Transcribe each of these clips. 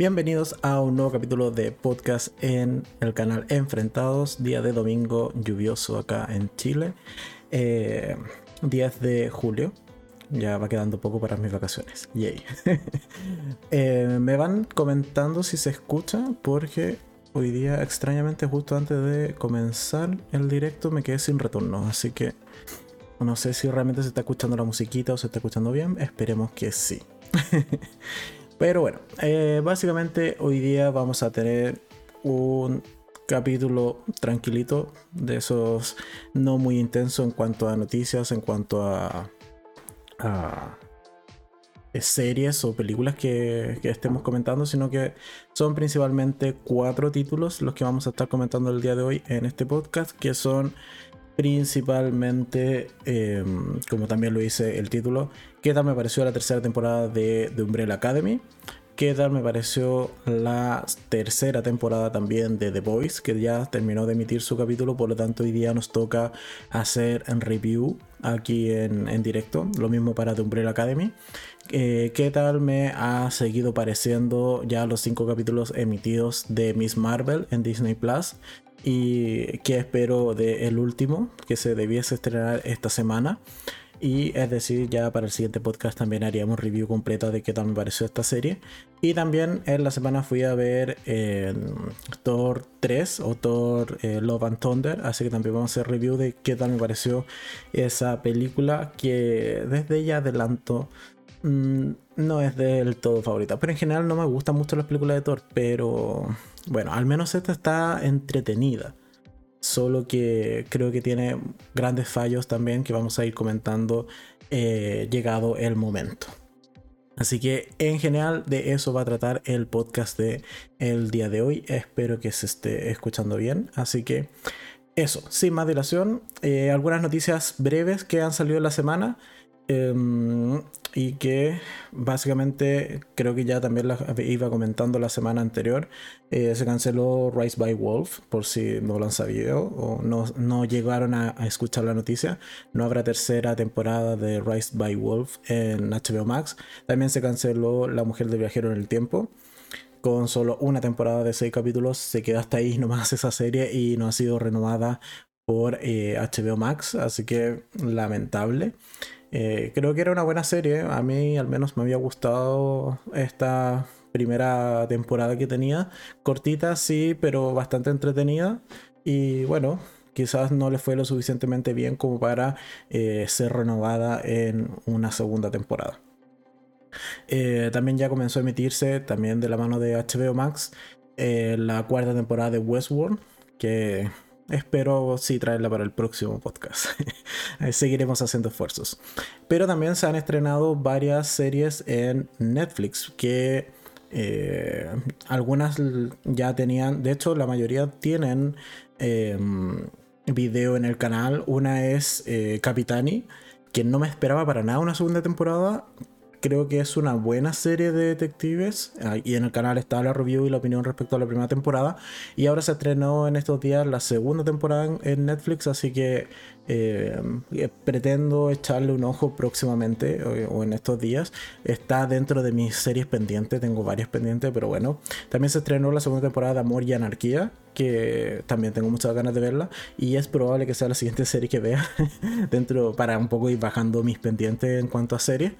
Bienvenidos a un nuevo capítulo de podcast en el canal Enfrentados, día de domingo lluvioso acá en Chile, 10 eh, de julio. Ya va quedando poco para mis vacaciones. Yay. Eh, me van comentando si se escucha porque hoy día extrañamente justo antes de comenzar el directo me quedé sin retorno. Así que no sé si realmente se está escuchando la musiquita o se está escuchando bien. Esperemos que sí. Pero bueno, eh, básicamente hoy día vamos a tener un capítulo tranquilito de esos no muy intenso en cuanto a noticias, en cuanto a, series o películas que, que, estemos comentando, sino que son principalmente cuatro títulos los que vamos a estar comentando el día de hoy en este podcast, que son principalmente, em, como también lo dice el título, ¿qué tal me pareció la tercera temporada de, de Umbrella Academy? ¿Qué tal me pareció la tercera temporada también de The Voice, que ya terminó de emitir su capítulo, por lo tanto hoy día nos toca hacer en review aquí en, en directo, lo mismo para The Umbrella Academy. Eh, ¿Qué tal me ha seguido pareciendo ya los cinco capítulos emitidos de Miss Marvel en Disney Plus? y qué espero del último que se debiese estrenar esta semana. Y es decir, ya para el siguiente podcast también haríamos review completa de qué tal me pareció esta serie. Y también en la semana fui a ver eh, Thor 3 o Thor eh, Love and Thunder. Así que también vamos a hacer review de qué tal me pareció esa película que desde ya adelanto mm, no es del todo favorita. Pero en general no me gustan mucho las películas de Thor. Pero bueno, al menos esta está entretenida. Solo que creo que tiene grandes fallos también que vamos a ir comentando eh, llegado el momento. Así que en general de eso va a tratar el podcast de el día de hoy. Espero que se esté escuchando bien. Así que eso, sin más dilación, eh, algunas noticias breves que han salido en la semana. Em, y que básicamente creo que ya también la iba comentando la semana anterior. Eh, se canceló Rise by Wolf, por si no lo han o no, no llegaron a, escuchar la noticia. No habrá tercera temporada de Rise by Wolf en HBO Max. También se canceló La Mujer del Viajero en el Tiempo. Con solo una temporada de seis capítulos, se queda hasta ahí nomás esa serie y no ha sido renovada por HBO eh, Max, así que lamentable. Eh, creo que era una buena serie. A mí al menos me había gustado esta primera temporada que tenía. Cortita, sí, pero bastante entretenida. Y bueno, quizás no le fue lo suficientemente bien como para eh, ser renovada en una segunda temporada. Eh, también ya comenzó a emitirse, también de la mano de HBO Max, la cuarta temporada de Westworld, que Espero sí traerla para el próximo podcast. Seguiremos haciendo esfuerzos. Pero también se han estrenado varias series en Netflix que eh, algunas ya tenían, de hecho la mayoría tienen em, video en el canal. Una es eh, Capitani, que no me esperaba para nada una segunda temporada creo que es una buena serie de detectives. Y en el canal está la review y la opinión respecto a la primera temporada. Y ahora se estrenó en estos días la segunda temporada en Netflix, así que eh, eh, pretendo echarle un ojo próximamente o, en estos días. Está dentro de mis series pendientes, tengo varias pendientes, pero bueno. También se estrenó la segunda temporada de Amor y Anarquía, que también tengo muchas ganas de verla y es probable que sea la siguiente serie que vea dentro para un poco ir bajando mis pendientes en cuanto a series.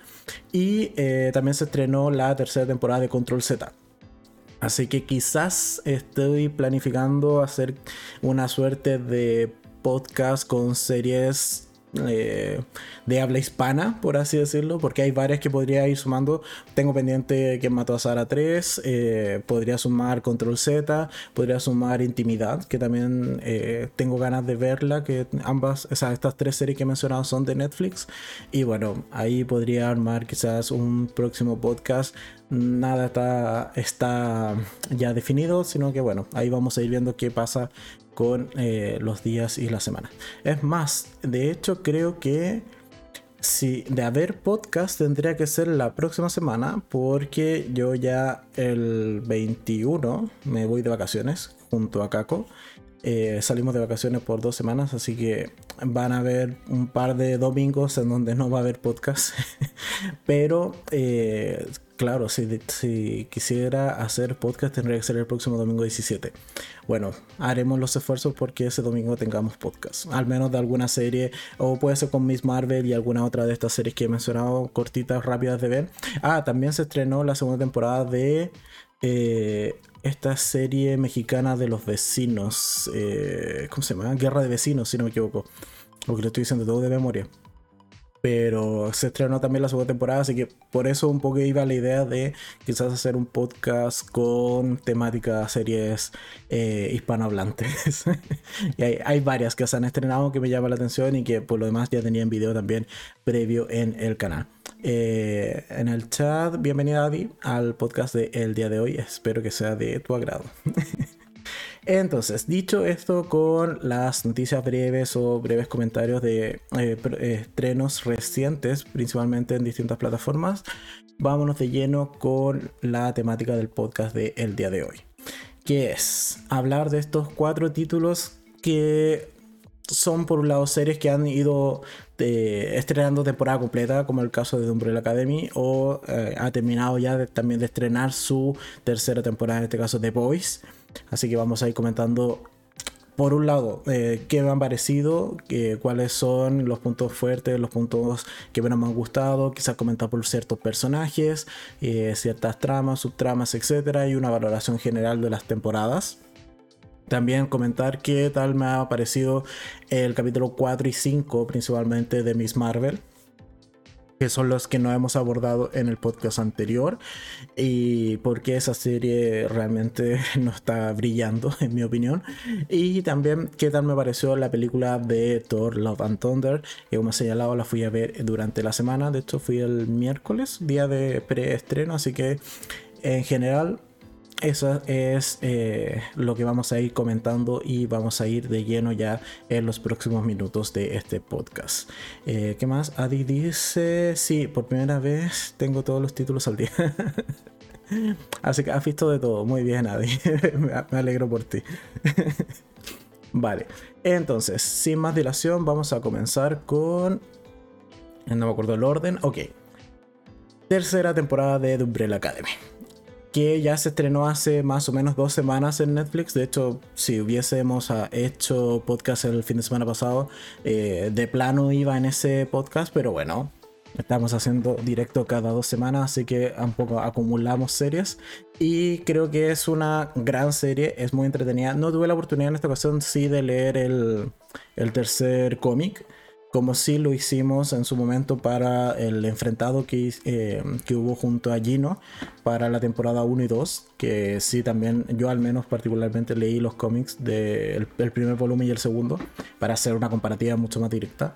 Y eh, también se estrenó la tercera temporada de Control Z. Así que quizás estoy planificando hacer una suerte de podcast con series eh, de habla hispana, por así decirlo, porque hay varias que podría ir sumando. Tengo pendiente que mató a Sara 3, eh, podría sumar Control Z, podría sumar Intimidad, que también eh, tengo ganas de verla, que ambas, o sea, estas tres series que he mencionado son de Netflix. Y bueno, ahí podría armar quizás un próximo podcast. Nada está, está ya definido, sino que bueno, ahí vamos a ir viendo qué pasa con eh, los días y la semana. Es más, de hecho creo que si de haber podcast tendría que ser la próxima semana porque yo ya el 21 me voy de vacaciones junto a Caco. Eh, salimos de vacaciones por dos semanas, así que van a haber un par de domingos en donde no va a haber podcast. Pero eh, claro, si, si, quisiera hacer podcast tendría que ser el próximo domingo 17. Bueno, haremos los esfuerzos porque ese domingo tengamos podcast. Al menos de alguna serie, o puede ser con Miss Marvel y alguna otra de estas series que he mencionado, cortitas, rápidas de ver. Ah, también se estrenó la segunda temporada de eh, esta serie mexicana de los vecinos. Eh, ¿Cómo se llama? Guerra de Vecinos, si no me equivoco. Porque lo estoy diciendo todo de memoria. Pero se estrenó también la segunda temporada, así que por eso un poco iba la idea de quizás hacer un podcast con temática series eh, hispanohablantes. y hay, varias que se han estrenado que me llaman la atención y que por lo demás ya tenían video también previo en el canal. Eh, en el chat, bienvenida Adi al podcast de El día de hoy. Espero que sea de tu agrado. Entonces, dicho esto, con las noticias breves o breves comentarios de eh, estrenos recientes, principalmente en distintas plataformas, vámonos de lleno con la temática del podcast de el día de hoy, que es hablar de estos cuatro títulos que son por un lado series que han ido eh, estrenando temporada completa, como el caso de Umbrella Academy, o eh, ha terminado ya también de estrenar su tercera temporada, en este caso de Boys. Así que vamos a ir comentando por un lado, eh, qué me han parecido, cuáles son los puntos fuertes, los puntos que menos me han gustado, quizás comentar por ciertos personajes, eh, ciertas tramas, subtramas, etcétera, y una valoración general de las temporadas. También comentar qué tal me ha parecido el capítulo 4 y 5, principalmente de Miss Marvel que son los que no hemos abordado en el podcast anterior y porque esa serie realmente no está brillando en mi opinión. Y también qué tal me pareció la película de Thor Love and Thunder que como he señalado la fui a ver durante la semana. De hecho fui el miércoles día de preestreno así que en general eso es eh, lo que vamos a ir comentando y vamos a ir de lleno ya en los próximos minutos de este podcast. Eh, ¿Qué más? Adi dice, sí, por primera vez tengo todos los títulos al día. Así que has visto de todo. Muy bien, Adi. me alegro por ti. vale, entonces, sin más dilación, vamos a comenzar con... No me acuerdo el orden. Ok. Tercera temporada de The Umbrella Academy que ya se estrenó hace más o menos dos semanas en Netflix. De hecho, si hubiésemos ah, hecho podcast el fin de semana pasado, eh, de plano iba en ese podcast, pero bueno, estamos haciendo directo cada dos semanas, así que un poco acumulamos series. Y creo que es una gran serie, es muy entretenida. No tuve la oportunidad en esta ocasión, sí, de leer el, el tercer cómic como si lo hicimos en su momento para el enfrentado que, eh, que, hubo junto a Gino para la temporada 1 y 2, que sí también yo al menos particularmente leí los cómics del primer volumen y el segundo para hacer una comparativa mucho más directa.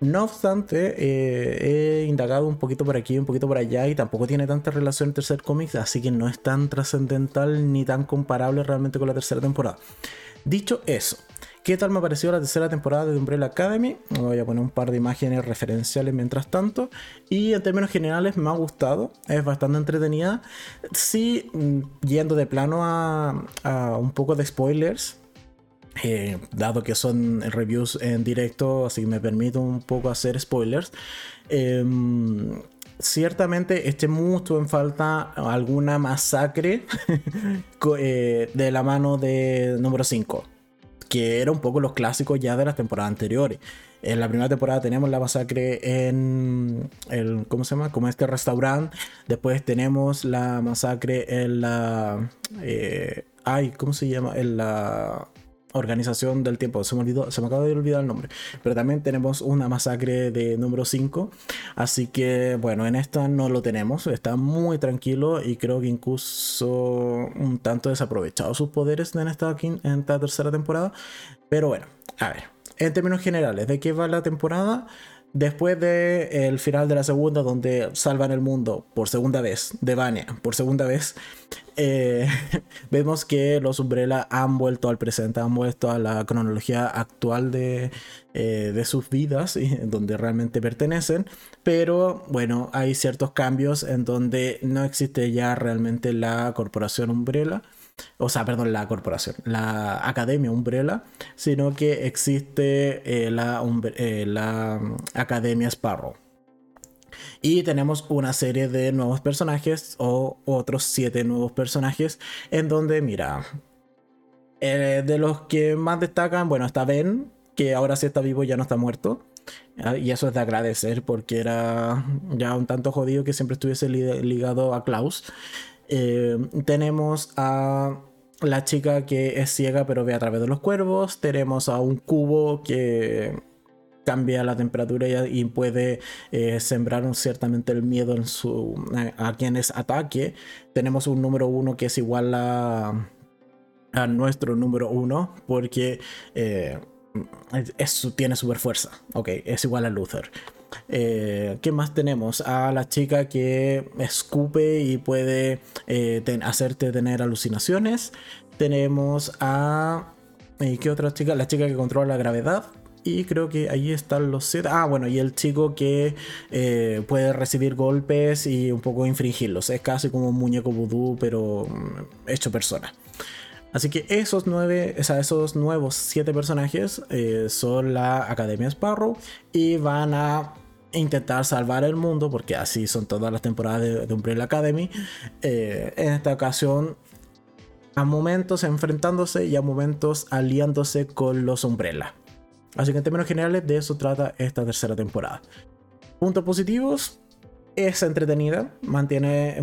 No obstante, eh, he indagado un poquito por aquí, un poquito por allá y tampoco tiene tanta relación el tercer cómic, así que no es tan trascendental ni tan comparable realmente con la tercera temporada. Dicho eso, ¿Qué tal me pareció la tercera temporada de Umbrella Academy? Voy a poner un par de imágenes referenciales mientras tanto. Y en términos generales me ha gustado, es bastante entretenida. Sí, mm, yendo de plano a, un poco de spoilers, eh, dado que son reviews en directo, así me permito un poco hacer spoilers. Em, ciertamente eché mucho en falta alguna masacre eh, de la mano de número 5 que era un poco los clásicos ya de las temporadas anteriores. En la primera temporada tenemos la masacre en el, ¿cómo se llama? Como este restaurante. Después tenemos la masacre en la, eh, ay, ¿cómo se llama? En la organización del tiempo. Se me olvidó, se me acaba de olvidar el nombre. Pero también tenemos una masacre de número 5. Así que, bueno, en esta no lo tenemos. Está muy tranquilo y creo que incluso un tanto desaprovechado sus poderes en esta, en esta tercera temporada. Pero bueno, a ver. En términos generales, ¿de qué va la temporada? Después el final de la segunda, donde salvan el mundo por segunda vez, de Vania, por segunda vez, eh, vemos que los Umbrella han vuelto al presente, han vuelto a la cronología actual de, eh, de sus vidas, y donde realmente pertenecen. Pero bueno, hay ciertos cambios en donde no existe ya realmente la corporación Umbrella o sea, perdón, la corporación, la Academia Umbrella, sino que existe eh, la, eh, la, Academia Sparrow. Y tenemos una serie de nuevos personajes o otros siete nuevos personajes en donde, mira, eh, de los que más destacan, bueno, está Ben, que ahora sí está vivo, ya no está muerto. Ah, y eso es de agradecer porque era ya un tanto jodido que siempre estuviese ligado a Klaus. Eh, tenemos a la chica que es ciega pero ve a través de los cuervos. Tenemos a un cubo que cambia la temperatura y, puede eh, sembrar ciertamente el miedo en su, a, quienes ataque. Tenemos un número uno que es igual a, a nuestro número uno porque eh, tiene super fuerza. Ok, es igual a Luther. Eh, ¿Qué más tenemos? A la chica que escupe y puede eh, hacerte tener alucinaciones. Tenemos a... ¿Qué otra chica? La chica que controla la gravedad. Y creo que ahí están los siete. Ah, bueno, y el chico que eh, puede recibir golpes y un poco infringirlos. Es casi como un muñeco vudú, pero mm, hecho persona. Así que esos nueve, o sea, esos nuevos siete personajes son la Academia Sparrow y van a intentar salvar el mundo, porque así son todas las temporadas de, Umbrella Academy. Eh, en esta ocasión, a momentos enfrentándose y a momentos aliándose con los Umbrella. Así que en términos generales, de eso trata esta tercera temporada. Puntos positivos: es entretenida, mantiene.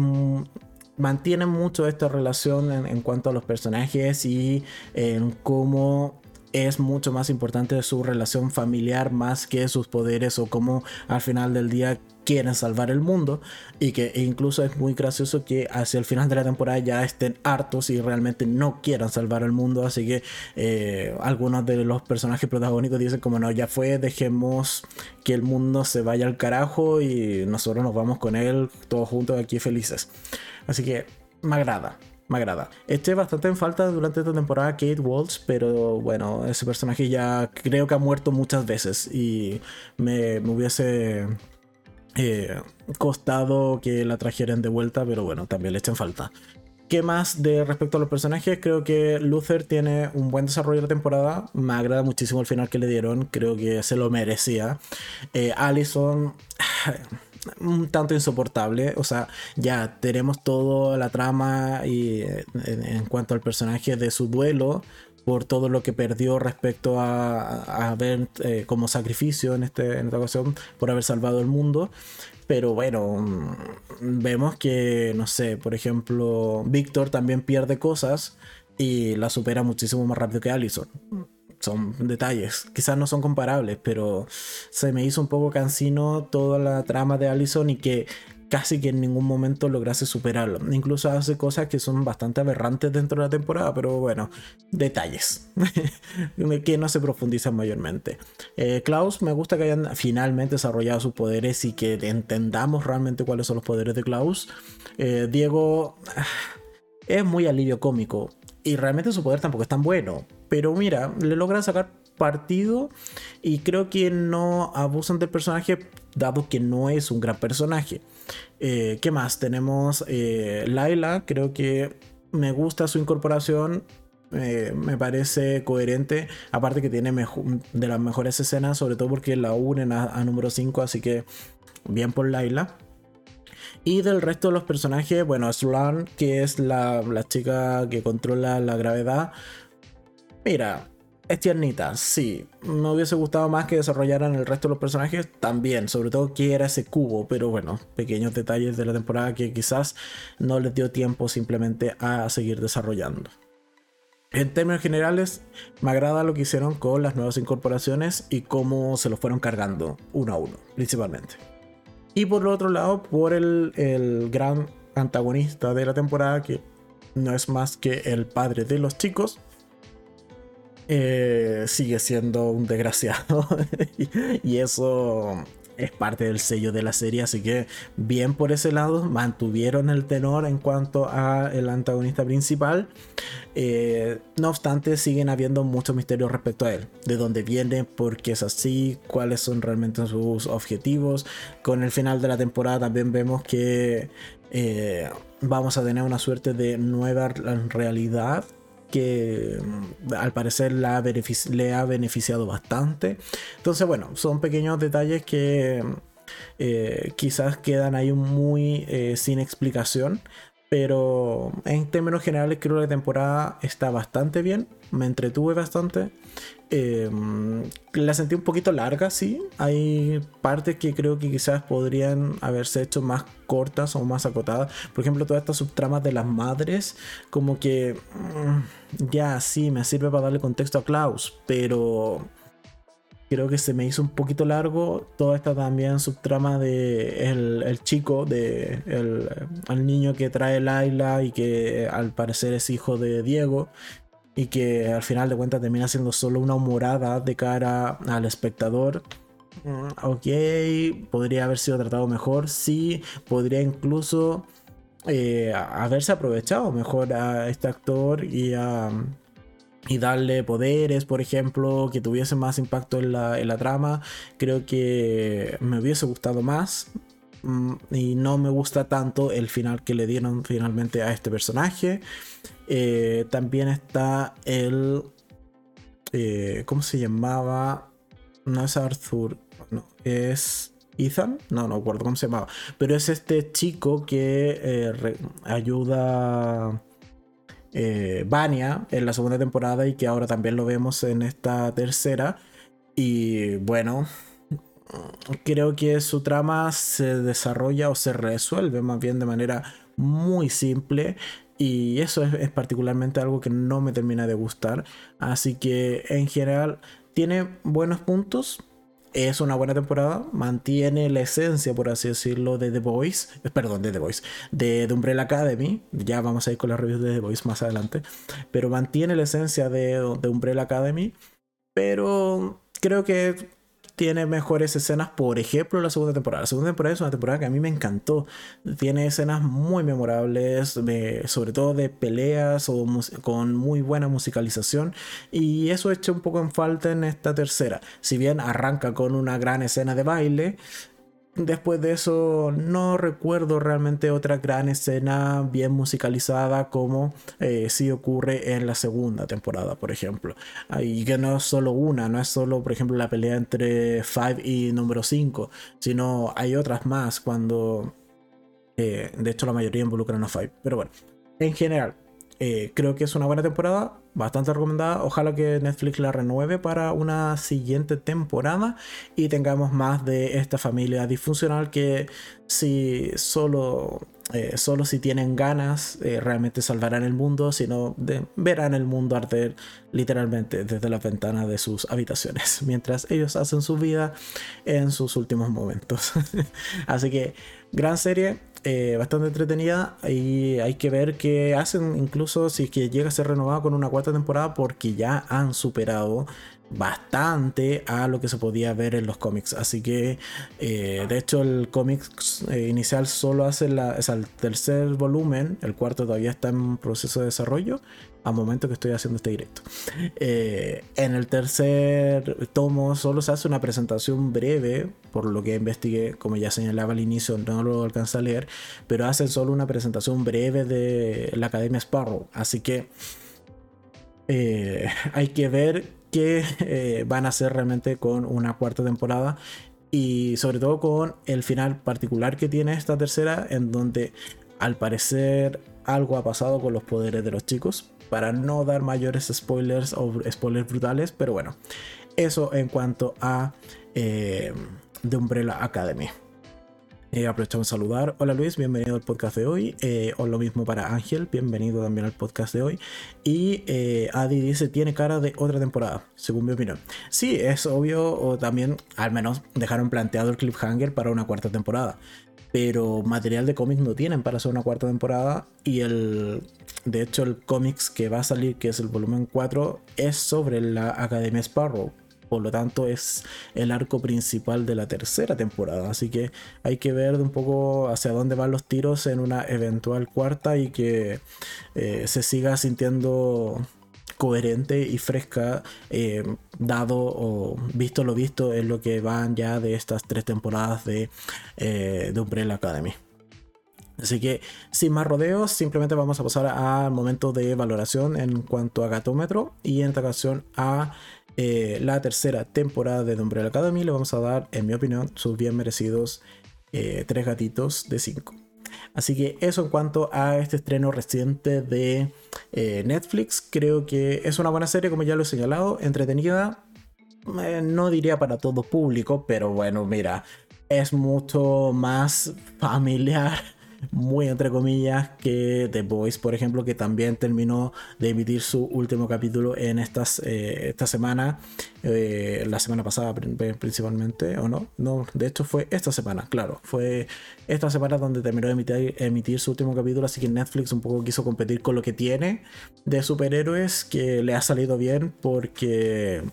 mantiene mucho esta relación en, en, cuanto a los personajes y en cómo es mucho más importante su relación familiar más que sus poderes o cómo al final del día quieren salvar el mundo. Y que incluso es muy gracioso que hacia el final de la temporada ya estén hartos y realmente no quieran salvar el mundo. Así que eh, algunos de los personajes protagónicos dicen como no ya fue dejemos que el mundo se vaya al carajo y nosotros nos vamos con él todos juntos aquí felices así que me agrada me agrada. Eché bastante en falta durante esta temporada Kate Waltz, pero bueno, ese personaje ya creo que ha muerto muchas veces y me, hubiese eh, costado que la trajeran de vuelta, pero bueno, también le eché en falta. ¿Qué más de respecto a los personajes? Creo que Luther tiene un buen desarrollo de la temporada. Me agrada muchísimo el final que le dieron. Creo que se lo merecía. Eh, Allison un tanto insoportable. O sea, ya tenemos toda la trama y eh, en, cuanto al personaje de su duelo por todo lo que perdió respecto a, a ver eh, como sacrificio en, este, en esta ocasión por haber salvado el mundo. Pero bueno, mm, vemos que, no sé, por ejemplo, Víctor también pierde cosas y la supera muchísimo más rápido que Allison son detalles, quizás no son comparables, pero se me hizo un poco cansino toda la trama de Allison y que casi que en ningún momento lograse superarlo. Incluso hace cosas que son bastante aberrantes dentro de la temporada, pero bueno, detalles que no se profundizan mayormente. Eh, Klaus, me gusta que hayan finalmente desarrollado sus poderes y que entendamos realmente cuáles son los poderes de Klaus. Eh, Diego ah, es muy alivio cómico y realmente su poder tampoco es tan bueno. Pero mira, le logran sacar partido y creo que no abusan del personaje dado que no es un gran personaje. Eh, ¿Qué más? Tenemos eh, Laila, creo que me gusta su incorporación. Eh, me parece coherente, aparte que tiene de las mejores escenas, sobre todo porque la unen a, número 5, así que bien por Laila. Y del resto de los personajes, bueno, Sloan, que es la, chica que controla la gravedad. Mira, es tiernita, sí. Me hubiese gustado más que desarrollaran el resto de los personajes también, sobre todo que era ese cubo, pero bueno, pequeños detalles de la temporada que quizás no les dio tiempo simplemente a seguir desarrollando. En términos generales, me agrada lo que hicieron con las nuevas incorporaciones y cómo se los fueron cargando uno a uno, principalmente. Y por el otro lado, por el, gran antagonista de la temporada, que no es más que el padre de los chicos, eh, sigue siendo un desgraciado. y, eso es parte del sello de la serie, así que bien por ese lado, mantuvieron el tenor en cuanto a el antagonista principal. Eh, no obstante, siguen habiendo muchos misterios respecto a él, de dónde viene, por qué es así, cuáles son realmente sus objetivos. Con el final de la temporada también vemos que eh, vamos a tener una suerte de nueva realidad que mm, al parecer le ha beneficiado bastante. Entonces, bueno, son pequeños detalles que quizás quedan ahí muy sin explicación. Pero en términos generales creo que la temporada está bastante bien. Me entretuve bastante. Em, la sentí un poquito larga, sí. Hay partes que creo que quizás podrían haberse hecho más cortas o más acotadas. Por ejemplo, todas estas subtramas de las madres. Como que... Mm, ya, sí, me sirve para darle contexto a Klaus. Pero creo que se me hizo un poquito largo. Toda esta también subtrama de el, chico, de el, niño que trae Laila y que al parecer es hijo de Diego. Y que al final de cuentas termina siendo solo una humorada de cara al espectador. Mm, ok, podría haber sido tratado mejor. Sí, podría incluso eh, haberse aprovechado mejor a este actor y a y darle poderes, por ejemplo, que tuviese más impacto en la, trama, creo que me hubiese gustado más. Mm, y no me gusta tanto el final que le dieron finalmente a este personaje. Eh, también está el... Eh, ¿Cómo se llamaba? No es Arthur, no, es Ethan, no, no recuerdo cómo se llamaba, pero es este chico que eh, ayuda eh, Vania en la segunda temporada y que ahora también lo vemos en esta tercera. Y bueno, creo que su trama se desarrolla o se resuelve más bien de manera muy simple. Y eso es, particularmente algo que no me termina de gustar. Así que en general tiene buenos puntos, es una buena temporada, mantiene la esencia, por así decirlo, de The Voice, eh, perdón, de The Voice, de, The Umbrella Academy, ya vamos a ir con las reviews de The Voice más adelante, pero mantiene la esencia de, de Umbrella Academy, pero creo que tiene mejores escenas, por ejemplo, la segunda temporada. La segunda temporada es una temporada que a mí me encantó. Tiene escenas muy memorables, sobre todo de peleas o con muy buena musicalización. Y eso echa un poco en falta en esta tercera. Si bien arranca con una gran escena de baile, Después de eso no recuerdo realmente otra gran escena bien musicalizada como eh, si ocurre en la segunda temporada, por ejemplo. Y que no es solo una, no es solo, por ejemplo, la pelea entre Five y número 5, sino hay otras más cuando... Eh, de hecho la mayoría involucran a Five. Pero bueno, en general, eh, creo que es una buena temporada, bastante recomendada. Ojalá que Netflix la renueve para una siguiente temporada y tengamos más de esta familia disfuncional que si solo, eh, solo si tienen ganas eh, realmente salvarán el mundo, sino verán el mundo arder literalmente desde las ventanas de sus habitaciones mientras ellos hacen su vida en sus últimos momentos. Así que gran serie eh, bastante entretenida y hay que ver qué hacen incluso si que llega a ser renovado con una cuarta temporada porque ya han superado bastante a lo que se podía ver en los cómics. Así que, eh, de hecho, el cómic eh, inicial solo hace la, el tercer volumen, el cuarto todavía está en proceso de desarrollo, al momento que estoy haciendo este directo. Eh, en el tercer tomo solo se hace una presentación breve, por lo que investigué, como ya señalaba al inicio, no lo alcanza a leer, pero hacen solo una presentación breve de la Academia Sparrow. Así que hay que ver que eh, van a hacer realmente con una cuarta temporada y sobre todo con el final particular que tiene esta tercera en donde al parecer algo ha pasado con los poderes de los chicos para no dar mayores spoilers o spoilers brutales pero bueno eso en cuanto a eh, The Umbrella Academy eh, aprovechamos a saludar. Hola Luis, bienvenido al podcast de hoy. Eh, o lo mismo para Ángel, bienvenido también al podcast de hoy. Y eh, Adi dice, tiene cara de otra temporada, según mi opinión. Sí, es obvio, o también al menos dejaron planteado el cliffhanger para una cuarta temporada. Pero material de cómics no tienen para hacer una cuarta temporada. Y el. De hecho, el cómics que va a salir, que es el volumen 4, es sobre la Academia Sparrow por lo tanto es el arco principal de la tercera temporada. Así que hay que ver un poco hacia dónde van los tiros en una eventual cuarta y que eh, se siga sintiendo coherente y fresca eh, dado o visto lo visto en lo que van ya de estas tres temporadas de, eh, de Umbrella Academy. Así que sin más rodeos, simplemente vamos a pasar al momento de valoración en cuanto a gatómetro y en esta ocasión a eh, la tercera temporada de The Umbrella Academy, le vamos a dar, en mi opinión, sus bien merecidos eh, tres gatitos de cinco. Así que eso en cuanto a este estreno reciente de eh, Netflix, creo que es una buena serie, como ya lo he señalado, entretenida. no diría para todo público, pero bueno, mira, es mucho más familiar muy entre comillas que The Voice, por ejemplo, que también terminó de emitir su último capítulo en estas, eh, esta semana, eh, la semana pasada principalmente, ¿o no? No, de hecho fue esta semana, claro, fue esta semana donde terminó de emitir, emitir su último capítulo, así que Netflix un poco quiso competir con lo que tiene de superhéroes, que le ha salido bien porque...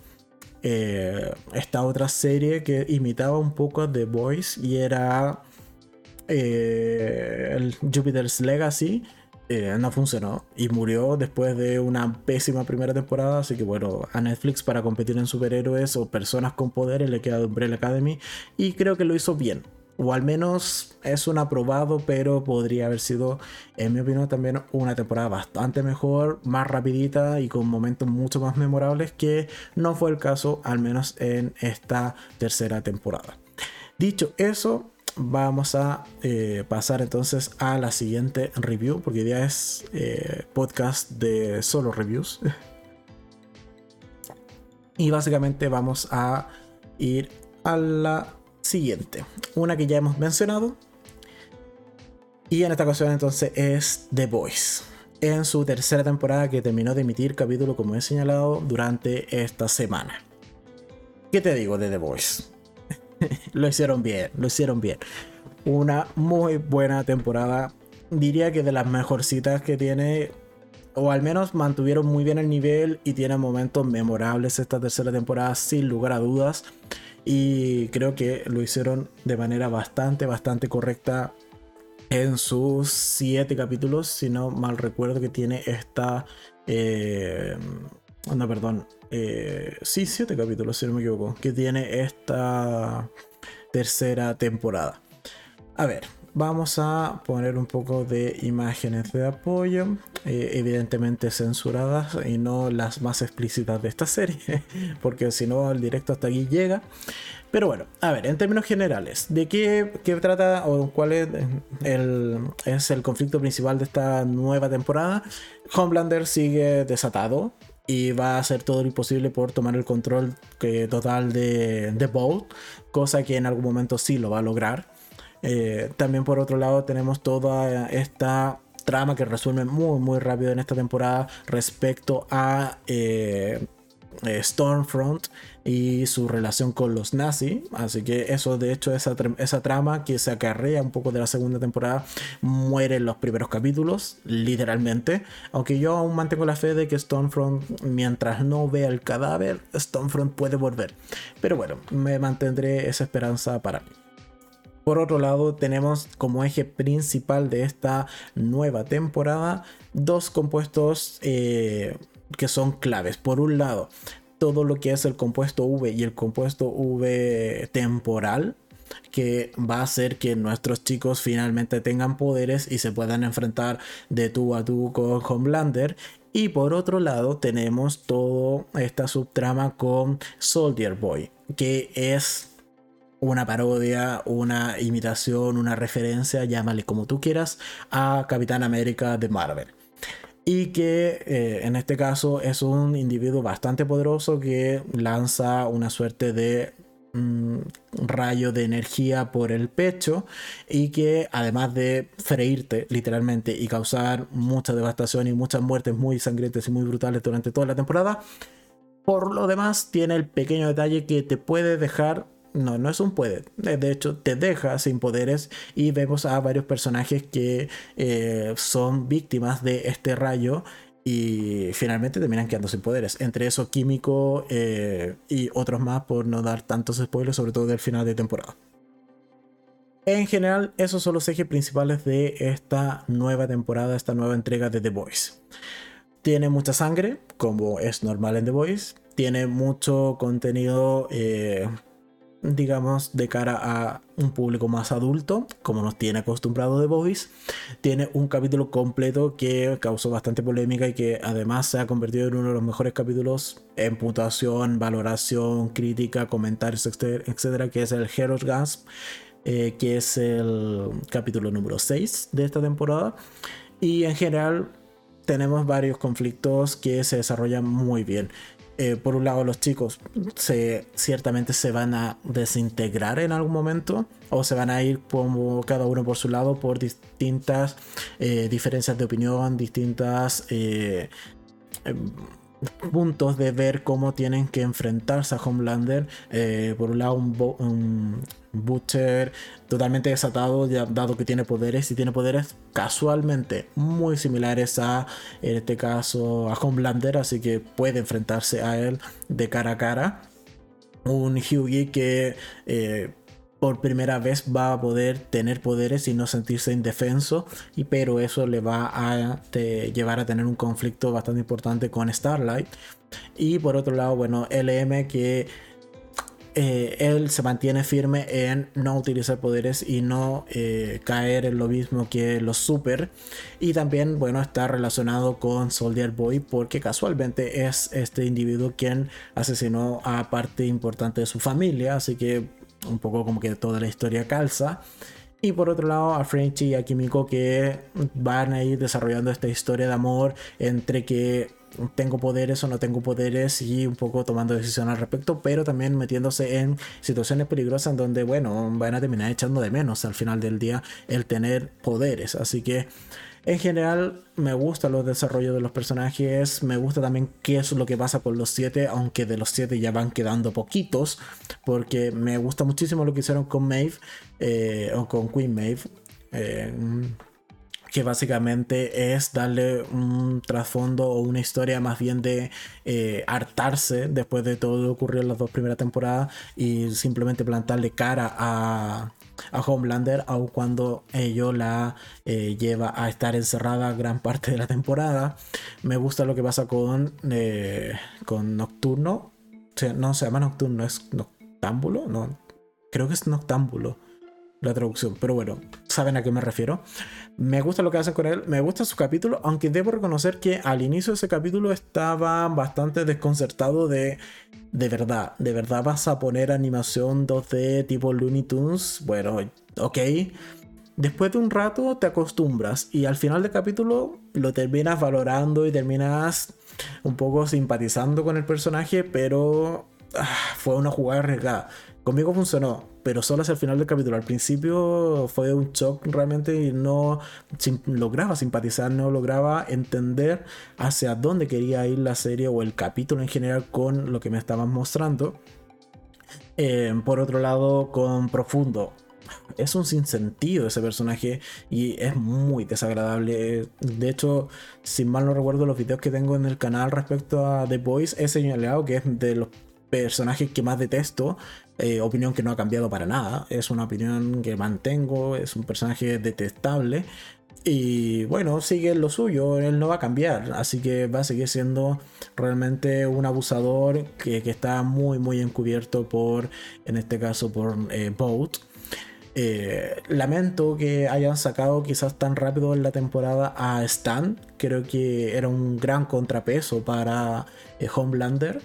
Eh, esta otra serie que imitaba un poco a The Voice y era eh, el Jupiter's Legacy eh, no funcionó y murió después de una pésima primera temporada. Así que bueno, a Netflix para competir en superhéroes o personas con poderes le queda Umbrella Academy y creo que lo hizo bien. O al menos es un aprobado, pero podría haber sido, en mi opinión, también una temporada bastante mejor, más rapidita y con momentos mucho más memorables que no fue el caso, al menos en esta tercera temporada. Dicho eso, vamos a eh, pasar entonces a la siguiente review, porque ya es eh, podcast de solo reviews. y básicamente vamos a ir a la siguiente, una que ya hemos mencionado. Y en esta ocasión entonces es The Voice. En su tercera temporada que terminó de emitir capítulo como he señalado durante esta semana. ¿Qué te digo de The Voice? lo hicieron bien, lo hicieron bien. Una muy buena temporada. Diría que de las mejorcitas que tiene, o al menos mantuvieron muy bien el nivel y tiene momentos memorables esta tercera temporada, sin lugar a dudas. Y creo que lo hicieron de manera bastante, bastante correcta en sus siete capítulos, si no mal recuerdo que tiene esta... Eh, no, perdón. Eh, sí, siete capítulos, si no me equivoco. Que tiene esta tercera temporada. A ver, vamos a poner un poco de imágenes de apoyo, eh, evidentemente censuradas y no las más explícitas de esta serie, porque si no el directo hasta aquí llega. Pero bueno, a ver, en términos generales, ¿de qué, trata o cuál es el, es el conflicto principal de esta nueva temporada? Homelander sigue desatado, y va a hacer todo lo imposible por tomar el control total de, de Bolt, cosa que en algún momento sí lo va a lograr. Eh, también por otro lado tenemos toda esta trama que resuelve muy muy rápido en esta temporada respecto a eh, Stormfront y su relación con los nazis. Así que eso, de hecho, esa, esa trama que se acarrea un poco de la segunda temporada muere en los primeros capítulos, literalmente. Aunque yo aún mantengo la fe de que Stormfront, mientras no vea el cadáver, Stormfront puede volver. Pero bueno, me mantendré esa esperanza para mí. Por otro lado, tenemos como eje principal de esta nueva temporada dos compuestos eh, que son claves. Por un lado, todo lo que es el compuesto V y el compuesto V temporal que va a hacer que nuestros chicos finalmente tengan poderes y se puedan enfrentar de tú a tú con Homelander. Y por otro lado tenemos toda esta subtrama con Soldier Boy, que es una parodia, una imitación, una referencia, llámale como tú quieras, a Capitán América de Marvel y que eh, en este caso es un individuo bastante poderoso que lanza una suerte de mm, rayo de energía por el pecho y que además de freírte literalmente y causar mucha devastación y muchas muertes muy sangrientas y muy brutales durante toda la temporada, por lo demás tiene el pequeño detalle que te puede dejar no, no es un puede. De hecho, te deja sin poderes y vemos a varios personajes que eh, son víctimas de este rayo y finalmente terminan quedando sin poderes. Entre eso, Químico eh, y otros más por no dar tantos spoilers, sobre todo del final de temporada. En general, esos son los ejes principales de esta nueva temporada, esta nueva entrega de The Voice. Tiene mucha sangre, como es normal en The Voice. Tiene mucho contenido... Eh, digamos, de cara a un público más adulto, como nos tiene acostumbrado The Voice. Tiene un capítulo completo que causó bastante polémica y que además se ha convertido en uno de los mejores capítulos en puntuación, valoración, crítica, comentarios, etcétera, que es el Heroes Gasp, eh, que es el capítulo número 6 de esta temporada. Y en general tenemos varios conflictos que se desarrollan muy bien. Eh, por un lado los chicos se, ciertamente se van a desintegrar en algún momento o se van a ir como cada uno por su lado por distintas eh, diferencias de opinión, distintas eh, em, puntos de ver cómo tienen que enfrentarse a Homelander. por un lado, un, Butcher totalmente desatado, dado que tiene poderes y tiene poderes casualmente muy similares a, en este caso, a Homelander, así que puede enfrentarse a él de cara a cara. Un Hughie que eh, por primera vez va a poder tener poderes y no sentirse indefenso, y pero eso le va a llevar a tener un conflicto bastante importante con Starlight. Y por otro lado, bueno, LM que eh, él se mantiene firme en no utilizar poderes y no eh, caer en lo mismo que los super. Y también, bueno, está relacionado con Soldier Boy porque casualmente es este individuo quien asesinó a parte importante de su familia. Así que un poco como que toda la historia calza. Y por otro lado a Frenchy y a Kimiko que van a ir desarrollando esta historia de amor entre que tengo poderes o no tengo poderes y un poco tomando decisiones al respecto, pero también metiéndose en situaciones peligrosas en donde, bueno, van a terminar echando de menos al final del día el tener poderes. Así que en general me gusta los desarrollos de los personajes, me gusta también qué es lo que pasa con los siete, aunque de los siete ya van quedando poquitos, porque me gusta muchísimo lo que hicieron con Maeve, eh, o con Queen Maeve. Eh, que básicamente es darle un trasfondo o una historia más bien de eh, hartarse después de todo lo que ocurrió en las dos primeras temporadas y simplemente plantarle cara a, a Homelander, aun cuando ello la eh, lleva a estar encerrada gran parte de la temporada. Me gusta lo que pasa con, eh, con Nocturno. no se llama Nocturno, es Noctámbulo. No, creo que es Noctámbulo la traducción, pero bueno, saben a qué me refiero. Me gusta lo que hacen con él, me gusta su capítulo, aunque debo reconocer que al inicio de ese capítulo estaba bastante desconcertado de, de verdad, de verdad vas a poner animación 2D tipo Looney Tunes, bueno, ok. Después de un rato te acostumbras y al final del capítulo lo terminas valorando y terminas un poco simpatizando con el personaje, pero ah, fue una jugada arriesgada. Conmigo funcionó, pero solo hacia el final del capítulo. Al principio fue un shock realmente y no lograba simpatizar, no lograba entender hacia dónde quería ir la serie o el capítulo en general con lo que me estaban mostrando. Eh, por otro lado, con Profundo. Es un sinsentido ese personaje y es muy desagradable. De hecho, si mal no recuerdo los videos que tengo en el canal respecto a The Boys, he señalado que es de los personajes que más detesto eh, opinión que no ha cambiado para nada. Es una opinión que mantengo. Es un personaje detestable. Y bueno, sigue lo suyo. Él no va a cambiar. Así que va a seguir siendo realmente un abusador que, está muy, muy encubierto por, en este caso, por eh. Eh, lamento que hayan sacado quizás tan rápido en la temporada a Stan. Creo que era un gran contrapeso para Homelander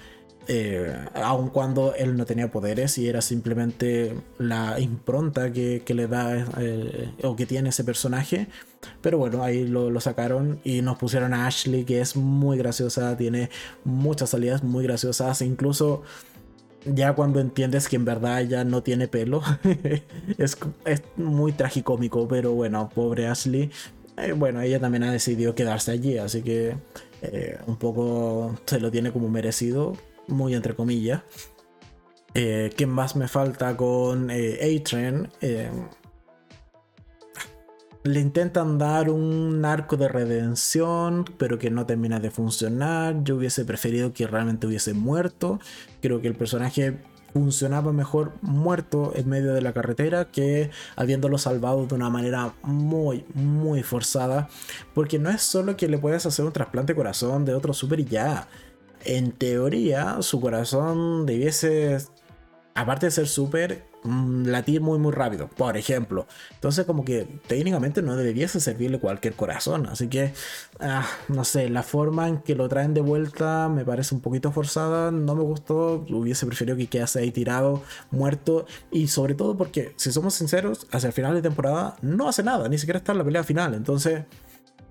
eh, aun cuando él no tenía poderes y era simplemente la impronta que, le da eh, o que tiene ese personaje. Pero bueno, ahí lo, sacaron y nos pusieron a Ashley, que es muy graciosa, tiene muchas salidas muy graciosas, incluso ya cuando entiendes que en verdad ella no tiene pelo, es, es, muy tragicómico, pero bueno, pobre Ashley. Eh, bueno, ella también ha decidido quedarse allí, así que un poco se lo tiene como merecido muy entre comillas. Eh, ¿Qué más me falta con eh, A-Train? Eh, le intentan dar un arco de redención, pero que no termina de funcionar. Yo hubiese preferido que realmente hubiese muerto. Creo que el personaje funcionaba mejor muerto en medio de la carretera que habiéndolo salvado de una manera muy, muy forzada. Porque no es solo que le puedas hacer un trasplante de corazón de otro super y ya en teoría su corazón debiese aparte de ser súper, mm, latir muy muy rápido, por ejemplo. Entonces como que técnicamente no debiese servirle cualquier corazón. Así que, ah, no sé, la forma en que lo traen de vuelta me parece un poquito forzada, no me gustó, hubiese preferido que quedase ahí tirado, muerto. Y sobre todo porque, si somos sinceros, hacia el final de temporada no hace nada, ni siquiera está en la pelea final. Entonces,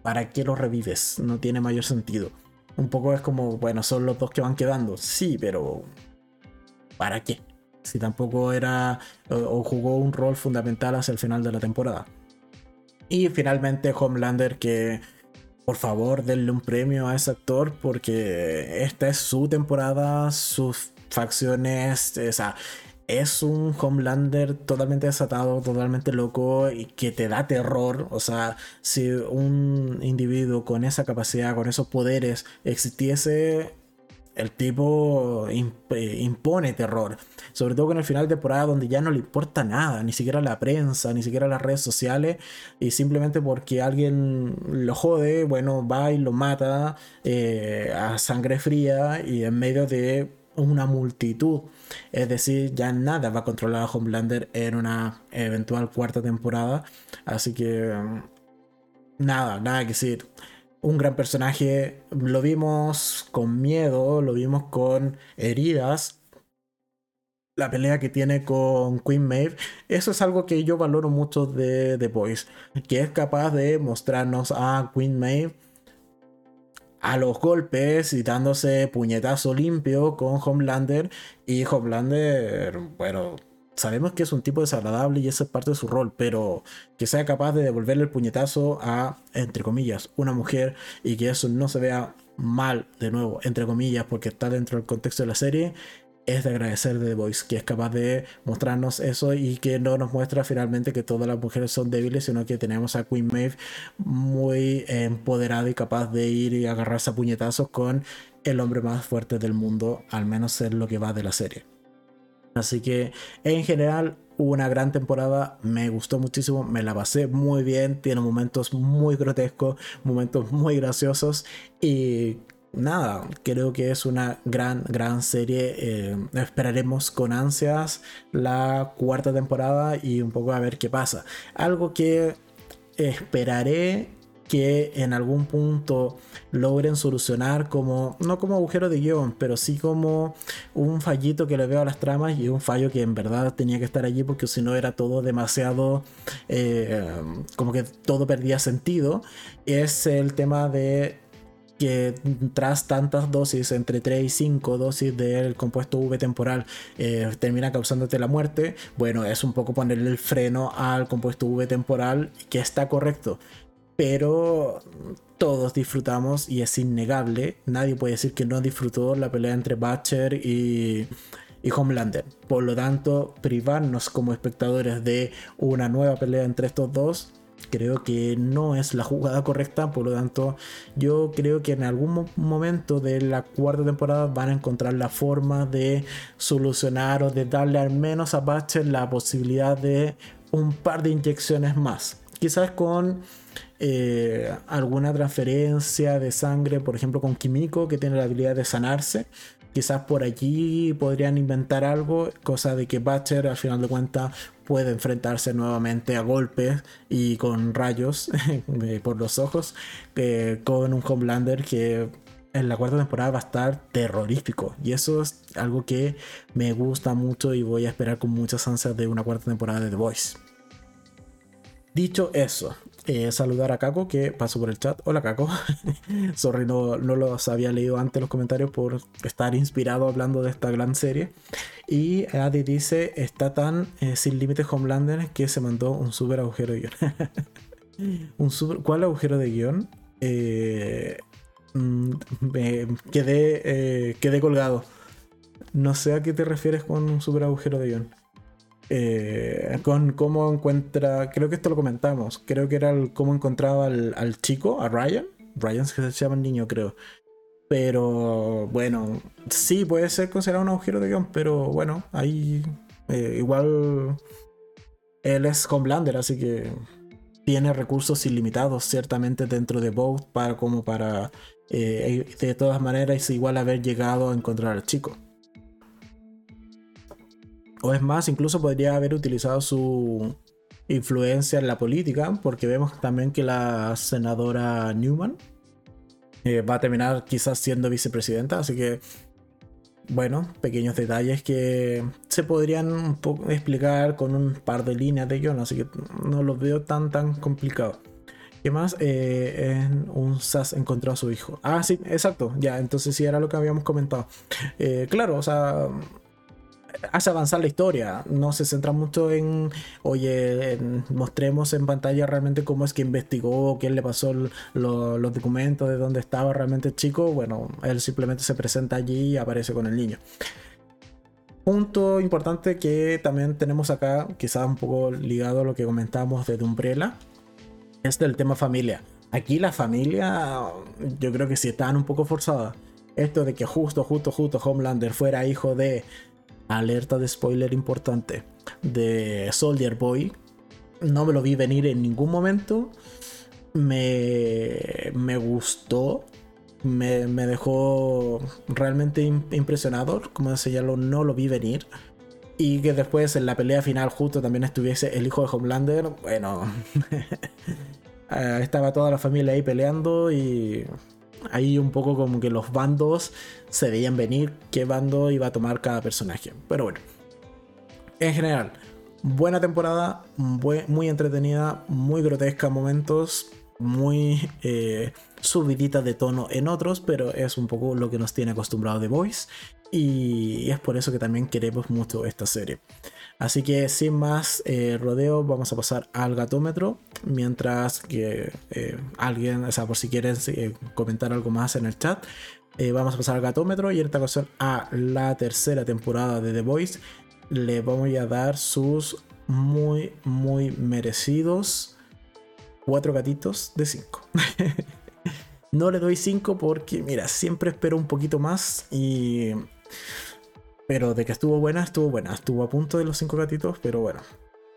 ¿para qué lo revives? No tiene mayor sentido. Un poco es como, bueno, son los dos que van quedando. Sí, pero ¿para qué? si tampoco era o, jugó un rol fundamental hacia el final de la temporada. Y finalmente Homelander que por favor denle un premio a ese actor porque esta es su temporada, sus facciones, o sea, es un Homelander totalmente desatado, totalmente loco y que te da terror. O sea, si un individuo con esa capacidad, con esos poderes existiese, el tipo impone terror. Sobre todo con el final de temporada donde ya no le importa nada, ni siquiera la prensa, ni siquiera las redes sociales. Y simplemente porque alguien lo jode, bueno, va y lo mata eh, a sangre fría y en medio de una multitud. Es decir, ya nada va a controlar a Homelander en una eventual cuarta temporada. Así que... Nada, nada que decir un gran personaje. Lo vimos con miedo, lo vimos con heridas. La pelea que tiene con Queen Maeve, eso es algo que yo valoro mucho de The Boys, que es capaz de mostrarnos a Queen Maeve a los golpes y dándose puñetazo limpio con Homelander. Y Homelander, bueno, sabemos que es un tipo desagradable y esa es parte de su rol, pero que sea capaz de devolverle el puñetazo a, entre comillas, una mujer y que eso no se vea mal, de nuevo, entre comillas, porque está dentro del contexto de la serie, es de agradecer de The Voice, que es capaz de mostrarnos eso y que no nos muestra finalmente que todas las mujeres son débiles, sino que tenemos a Queen Maeve muy empoderada y capaz de ir y agarrarse a puñetazos con el hombre más fuerte del mundo, al menos es lo que va de la serie. Así que en general una gran temporada, me gustó muchísimo, me la pasé muy bien, tiene momentos muy grotescos, momentos muy graciosos y nada, creo que es una gran, gran serie. Eh, esperaremos con ansias la cuarta temporada y un poco a ver qué pasa. Algo que esperaré que en algún punto logren solucionar como, no como agujero de guion, pero sí como un fallito que le veo a las tramas y un fallo que en verdad tenía que estar allí porque si no era todo demasiado, eh, como que todo perdía sentido, es el tema de que tras tantas dosis, entre 3 y 5 dosis del compuesto V temporal, eh, termina causándote la muerte, bueno, es un poco ponerle el freno al compuesto V temporal, que está correcto pero todos disfrutamos y es innegable. Nadie puede decir que no disfrutó la pelea entre Butcher y, Homelander. Por lo tanto, privarnos como espectadores de una nueva pelea entre estos dos, creo que no es la jugada correcta. Por lo tanto, yo creo que en algún momento de la cuarta temporada van a encontrar la forma de solucionar o de darle al menos a Butcher la posibilidad de un par de inyecciones más. Quizás con eh, alguna transferencia de sangre, por ejemplo con Kimiko, que tiene la habilidad de sanarse. Quizás por allí podrían inventar algo, cosa de que Butcher al final de cuentas puede enfrentarse nuevamente a golpes y con rayos por los ojos, eh, con un Homelander que en la cuarta temporada va a estar terrorífico. Y eso es algo que me gusta mucho y voy a esperar con muchas ansias de una cuarta temporada de The Voice. Dicho eso, eh, saludar a Kako que pasó por el chat. Hola Kako. Sorry, no, no los había leído antes los comentarios por estar inspirado hablando de esta gran serie. Y Adi dice, está tan eh, sin límites Homelander que se mandó un super agujero de guion. un super, ¿Cuál agujero de guion? Eh, mm, quedé, quedé colgado. No sé a qué te refieres con un super agujero de guion. Eh, con cómo encuentra, creo que esto lo comentamos, creo que era cómo encontraba al, chico, a Ryan, Ryan se llama el niño creo, pero bueno, sí puede ser considerado un agujero de guion, pero bueno, ahí eh, igual él es Homelander, así que tiene recursos ilimitados ciertamente dentro de Boat para como para eh, de todas maneras igual haber llegado a encontrar al chico. O es más, incluso podría haber utilizado su influencia en la política, porque vemos también que la senadora Newman eh, va a terminar quizás siendo vicepresidenta, así que bueno, pequeños detalles que se podrían un poco explicar con un par de líneas de guion, así que no los veo tan tan complicado. ¿Qué más? Eh, un SAS encontró a su hijo. Ah, sí, exacto. Ya, entonces sí era lo que habíamos comentado. Eh, claro, o sea, hace avanzar la historia. No se centra mucho en, oye, mostremos en pantalla realmente cómo es que investigó, quién le pasó los documentos, de dónde estaba realmente el chico. Bueno, él simplemente se presenta allí y aparece con el niño. Punto importante que también tenemos acá, quizás un poco ligado a lo que comentamos de Umbrella, es del tema familia. Aquí la familia, yo creo que sí están un poco forzadas. Esto de que justo, justo, justo Homelander fuera hijo de alerta de spoiler importante, de Soldier Boy. No me lo vi venir en ningún momento. Me, me gustó. Me, dejó realmente impresionado. Como decía, no lo vi venir. Y que después en la pelea final justo también estuviese el hijo de Homelander. Bueno, ah, estaba toda la familia ahí peleando y ahí un poco como que los bandos se veían venir qué bando iba a tomar cada personaje. Pero bueno, en general, buena temporada, muy entretenida, muy grotesca momentos, muy eh, subidita de tono en otros, pero es un poco lo que nos tiene acostumbrado The Voice y es por eso que también queremos mucho esta serie. Así que sin más eh, rodeo, vamos a pasar al gatómetro. Mientras que eh, alguien, o sea, por si quieren eh, comentar algo más en el chat, vamos a pasar al gatómetro. Y en esta ocasión a la tercera temporada de The Voice, le vamos a dar sus muy, muy merecidos cuatro gatitos de 5. no le doy 5 porque, mira, siempre espero un poquito más y pero de que estuvo buena, estuvo buena. Estuvo a punto de los cinco gatitos, pero bueno.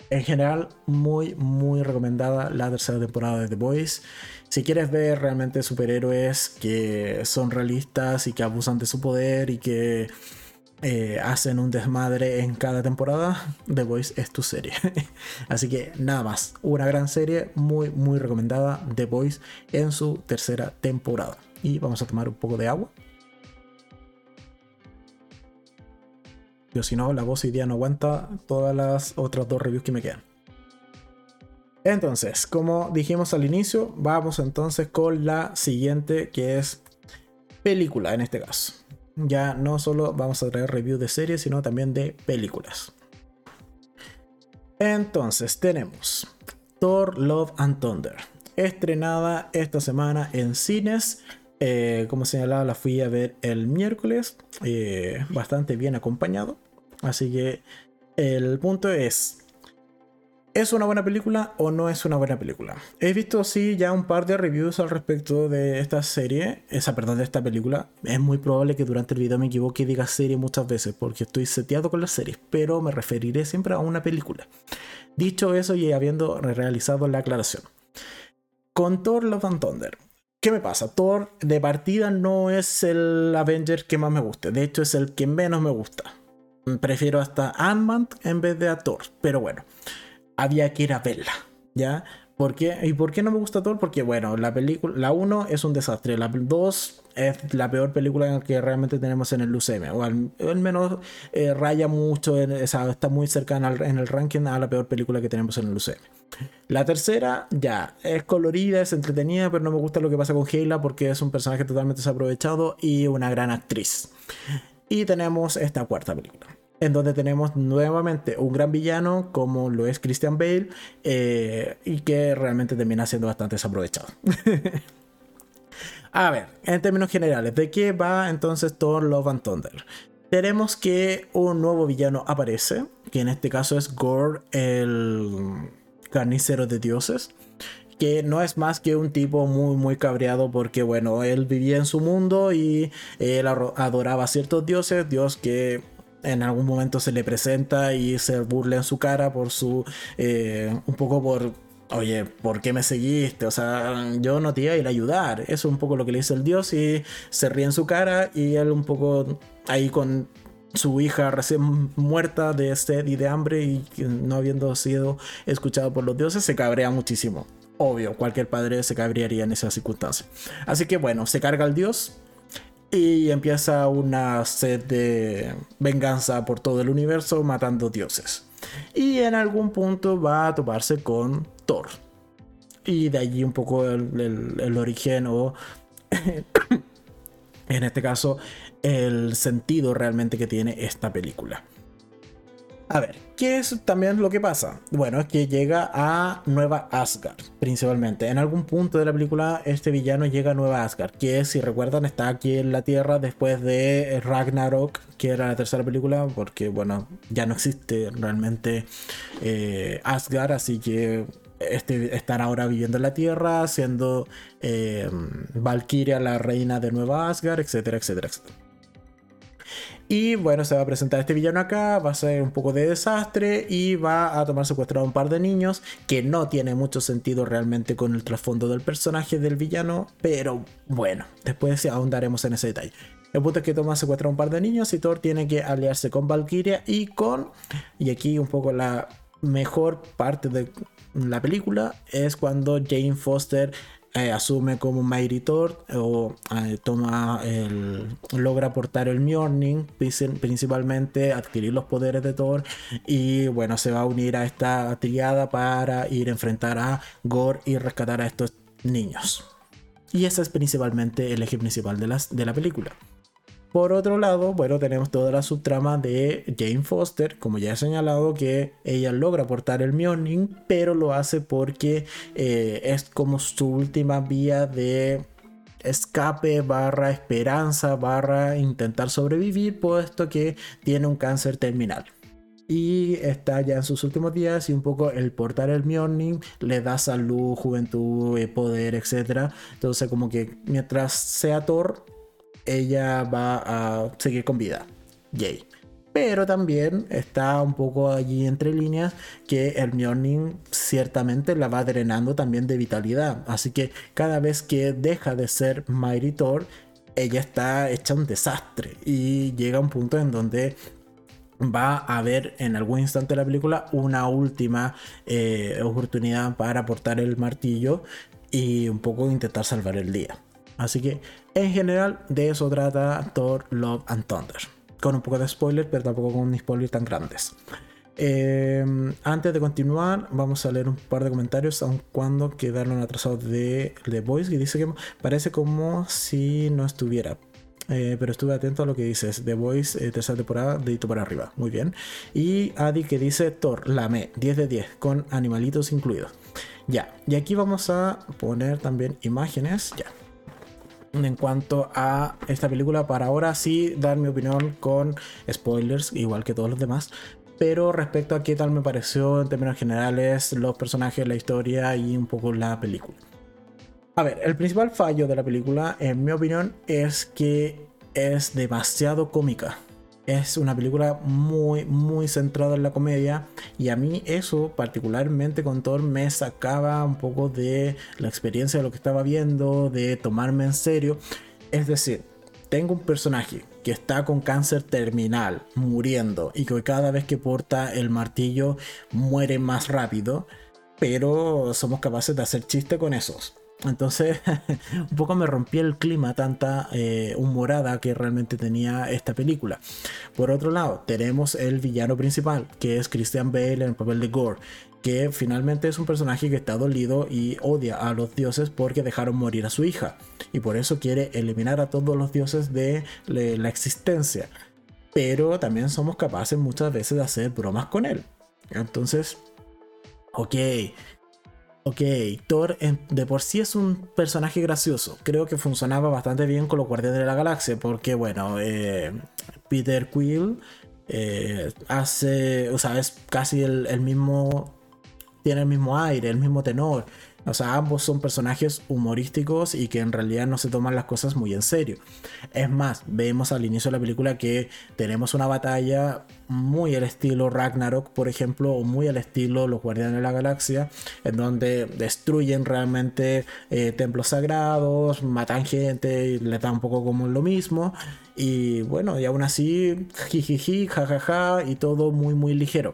En general, muy, muy recomendada la tercera temporada de The Boys. Si quieres ver realmente superhéroes que son realistas y que abusan de su poder y que eh, hacen un desmadre en cada temporada, The Boys es tu serie. Así que nada más, una gran serie, muy, muy recomendada, The Boys en su tercera temporada. Y vamos a tomar un poco de agua. Si no, la voz hoy día no aguanta todas las otras dos reviews que me quedan. Entonces, como dijimos al inicio, vamos entonces con la siguiente que es película en este caso. Ya no solo vamos a traer reviews de series, sino también de películas. Entonces tenemos Thor Love and Thunder, estrenada esta semana en cines. Eh, como señalaba, la fui a ver el miércoles, eh, bastante bien acompañado. Así que el punto es, ¿es una buena película o no es una buena película? He visto sí ya un par de reviews al respecto de esta serie, esa perdón, de esta película. Es muy probable que durante el video me equivoque y diga serie muchas veces porque estoy seteado con las series, pero me referiré siempre a una película. Dicho eso y habiendo realizado la aclaración. Con Thor Love and Thunder. ¿Qué me pasa? Thor de partida no es el Avenger que más me guste. De hecho, es el que menos me gusta prefiero hasta Ant-Man en vez de a Thor. Pero bueno, había que ir a verla, ¿ya? ¿Por qué? ¿Y por qué no me gusta Thor? Porque bueno, la película, la 1 es un desastre, la 2 es la peor película que realmente tenemos en el UCM, o al, menos eh, raya mucho, está muy cercana en el ranking a la peor película que tenemos en el UCM. La tercera, ya, es colorida, es entretenida, pero no me gusta lo que pasa con Sheila porque es un personaje totalmente desaprovechado y una gran actriz. Y tenemos esta cuarta película en donde tenemos nuevamente un gran villano como lo es Christian Bale eh, y que realmente termina siendo bastante desaprovechado. A ver, en términos generales, ¿de qué va entonces Thor Love and Thunder? Tenemos que un nuevo villano aparece, que en este caso es Gore, el carnicero de dioses, que no es más que un tipo muy muy cabreado porque bueno, él vivía en su mundo y él adoraba a ciertos dioses, dios que en algún momento se le presenta y se burla en su cara por su. Eh, un poco por. Oye, ¿por qué me seguiste? O sea, yo no te iba a ir a ayudar. Eso es un poco lo que le dice el dios y se ríe en su cara y él un poco ahí con su hija recién muerta de sed y de hambre y no habiendo sido escuchado por los dioses, se cabrea muchísimo. Obvio, cualquier padre se cabrearía en esas circunstancias. Así que bueno, se carga el dios y empieza una sed de venganza por todo el universo matando dioses. Y en algún punto va a toparse con Thor. Y de allí un poco el, origen o en este caso el sentido realmente que tiene esta película. A ver, ¿qué es también lo que pasa? Bueno, es que llega a Nueva Asgard, principalmente. En algún punto de la película, este villano llega a Nueva Asgard, que si recuerdan está aquí en la Tierra después de Ragnarok, que era la tercera película, porque bueno, ya no existe realmente eh, Asgard, así que este, están ahora viviendo en la Tierra, siendo eh, Valkyria la reina de Nueva Asgard, etcétera, etcétera, etcétera. Y bueno, se va a presentar este villano acá, va a ser un poco de desastre y va a tomar secuestrado a un par de niños, que no tiene mucho sentido realmente con el trasfondo del personaje del villano, pero bueno, después ahondaremos en ese detalle. El punto es que toma secuestrado a un par de niños y Thor tiene que aliarse con Valkyria y con, y aquí un poco la mejor parte de la película es cuando Jane Foster eh, asume como Mighty Thor o eh, toma el, logra aportar el Mjolnir principalmente adquirir los poderes de Thor y bueno se va a unir a esta triada para ir a enfrentar a Gore y rescatar a estos niños. Y ese es principalmente el eje principal de, las, de la película por otro lado, bueno, tenemos toda la subtrama de Jane Foster, como ya he señalado, que ella logra aportar el Mjolnir, pero lo hace porque eh, es como su última vía de escape barra esperanza barra intentar sobrevivir, puesto que tiene un cáncer terminal y está ya en sus últimos días y un poco el portar el Mjolnir le da salud, juventud, eh, poder, etc. Entonces como que mientras sea Thor ella va a seguir con vida. Yay. Pero también está un poco allí entre líneas que el Mjolnir ciertamente la va drenando también de vitalidad. Así que cada vez que deja de ser Mighty ella está hecha un desastre. Y llega un punto en donde va a haber en algún instante de la película una última eh, oportunidad para aportar el martillo y un poco intentar salvar el día. Así que en general de eso trata Thor Love and Thunder. Con un poco de spoiler, pero tampoco con un spoiler tan grandes. Em, antes de continuar, vamos a leer un par de comentarios, aun cuando quedaron atrasados de The Voice, que dice que parece como si no estuviera. Eh, pero estuve atento a lo que dices. The Voice, eh, tercera temporada, dedito para arriba. Muy bien. Y Adi que dice Thor, la me, 10 de 10, con animalitos incluidos. Ya, y aquí vamos a poner también imágenes. Ya, en cuanto a esta película. Para ahora sí dar mi opinión con spoilers, igual que todos los demás. Pero respecto a qué tal me pareció en términos generales los personajes, la historia y un poco la película. A ver, el principal fallo de la película, en mi opinión, es que es demasiado cómica es una película muy, muy centrada en la comedia. Y a mí eso, particularmente con Thor, me sacaba un poco de la experiencia de lo que estaba viendo, de tomarme en serio. Es decir, tengo un personaje que está con cáncer terminal, muriendo, y que cada vez que porta el martillo muere más rápido, pero somos capaces de hacer chiste con esos. Entonces, un poco me rompí el clima, tanta eh, humorada que realmente tenía esta película. Por otro lado, tenemos el villano principal, que es Christian Bale en el papel de Gore, que finalmente es un personaje que está dolido y odia a los dioses porque dejaron morir a su hija. Y por eso quiere eliminar a todos los dioses de la existencia. Pero también somos capaces muchas veces de hacer bromas con él. Entonces, ok, Ok, Thor de por sí es un personaje gracioso. Creo que funcionaba bastante bien con los Guardianes de la Galaxia. Porque, bueno, eh, Peter Quill eh, hace. O sea, es casi el, mismo. Tiene el mismo aire, el mismo tenor. O sea, ambos son personajes humorísticos y que en realidad no se toman las cosas muy en serio. Es más, vemos al inicio de la película que tenemos una batalla muy al estilo Ragnarok, por ejemplo, o muy al estilo Los Guardianes de la Galaxia, en donde destruyen realmente eh, templos sagrados, matan gente y les da un poco como lo mismo. Y bueno, y aún así, jijiji, jajaja, y todo muy, muy ligero.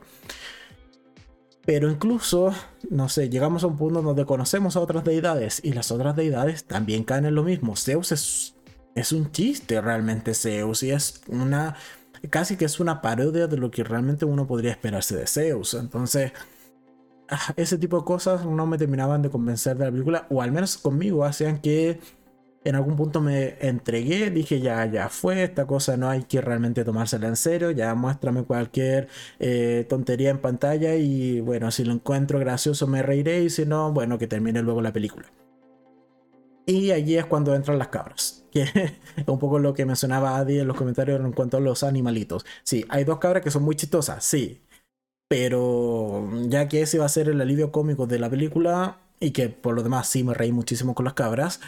Pero incluso, no sé, llegamos a un punto donde conocemos a otras deidades y las otras deidades también caen en lo mismo. Zeus es, es un chiste realmente Zeus y es una casi que es una parodia de lo que realmente uno podría esperarse de Zeus. Entonces, ah, ese tipo de cosas no me terminaban de convencer de la película, o al menos conmigo, hacían que en algún punto me entregué, dije ya, ya fue, esta cosa no hay que realmente tomársela en serio, ya muéstrame cualquier eh, tontería en pantalla y bueno, si lo encuentro gracioso me reiré y si no, bueno, que termine luego la película. Y allí es cuando entran las cabras, que es un poco lo que mencionaba Adi en los comentarios en cuanto a los animalitos. Sí, hay dos cabras que son muy chistosas, sí, pero ya que ese va a ser el alivio cómico de la película y que por lo demás sí me reí muchísimo con las cabras,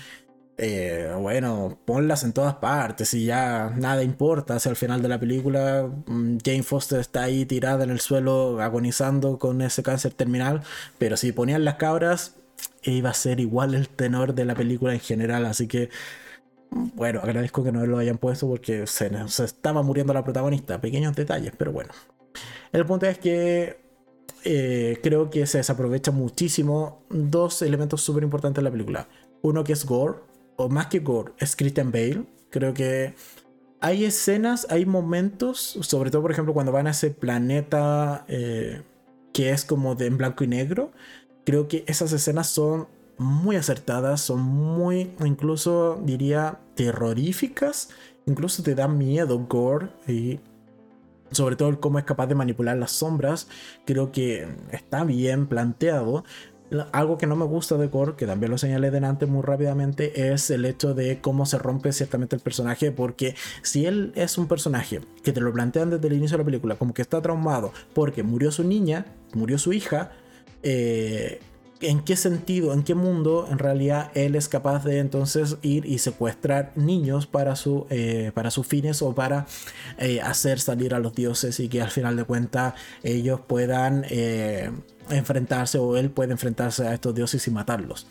eh, bueno, ponlas en todas partes y ya nada importa. Si al final de la película mm, Jane Foster está ahí tirada en el suelo agonizando con ese cáncer terminal, pero si ponían las cabras, iba a ser igual el tenor de la película en general, así que bueno, agradezco que no lo hayan puesto porque se, estaba muriendo la protagonista, pequeños detalles, pero bueno. El punto es que eh, creo que se desaprovecha muchísimo dos elementos súper importantes de la película. Uno que es gore, o más que gore, es Christian Bale. Creo que hay escenas, hay momentos, sobre todo por ejemplo cuando van a ese planeta eh, que es como de en blanco y negro, Creo que esas escenas son muy acertadas, son muy, incluso diría, terroríficas. Incluso te da miedo Gore y sobre todo cómo es capaz de manipular las sombras. Creo que está bien planteado. Algo que no me gusta de Gore, que también lo señalé delante muy rápidamente, es el hecho de cómo se rompe ciertamente el personaje, porque si él es un personaje que te lo plantean desde el inicio de la película, como que está traumado porque murió su niña, murió su hija, eh, en qué sentido, en qué mundo en realidad él es capaz de entonces ir y secuestrar niños para, su, eh, para sus fines o para eh, hacer salir a los dioses y que al final de cuentas ellos puedan enfrentarse o él puede enfrentarse a estos dioses y matarlos.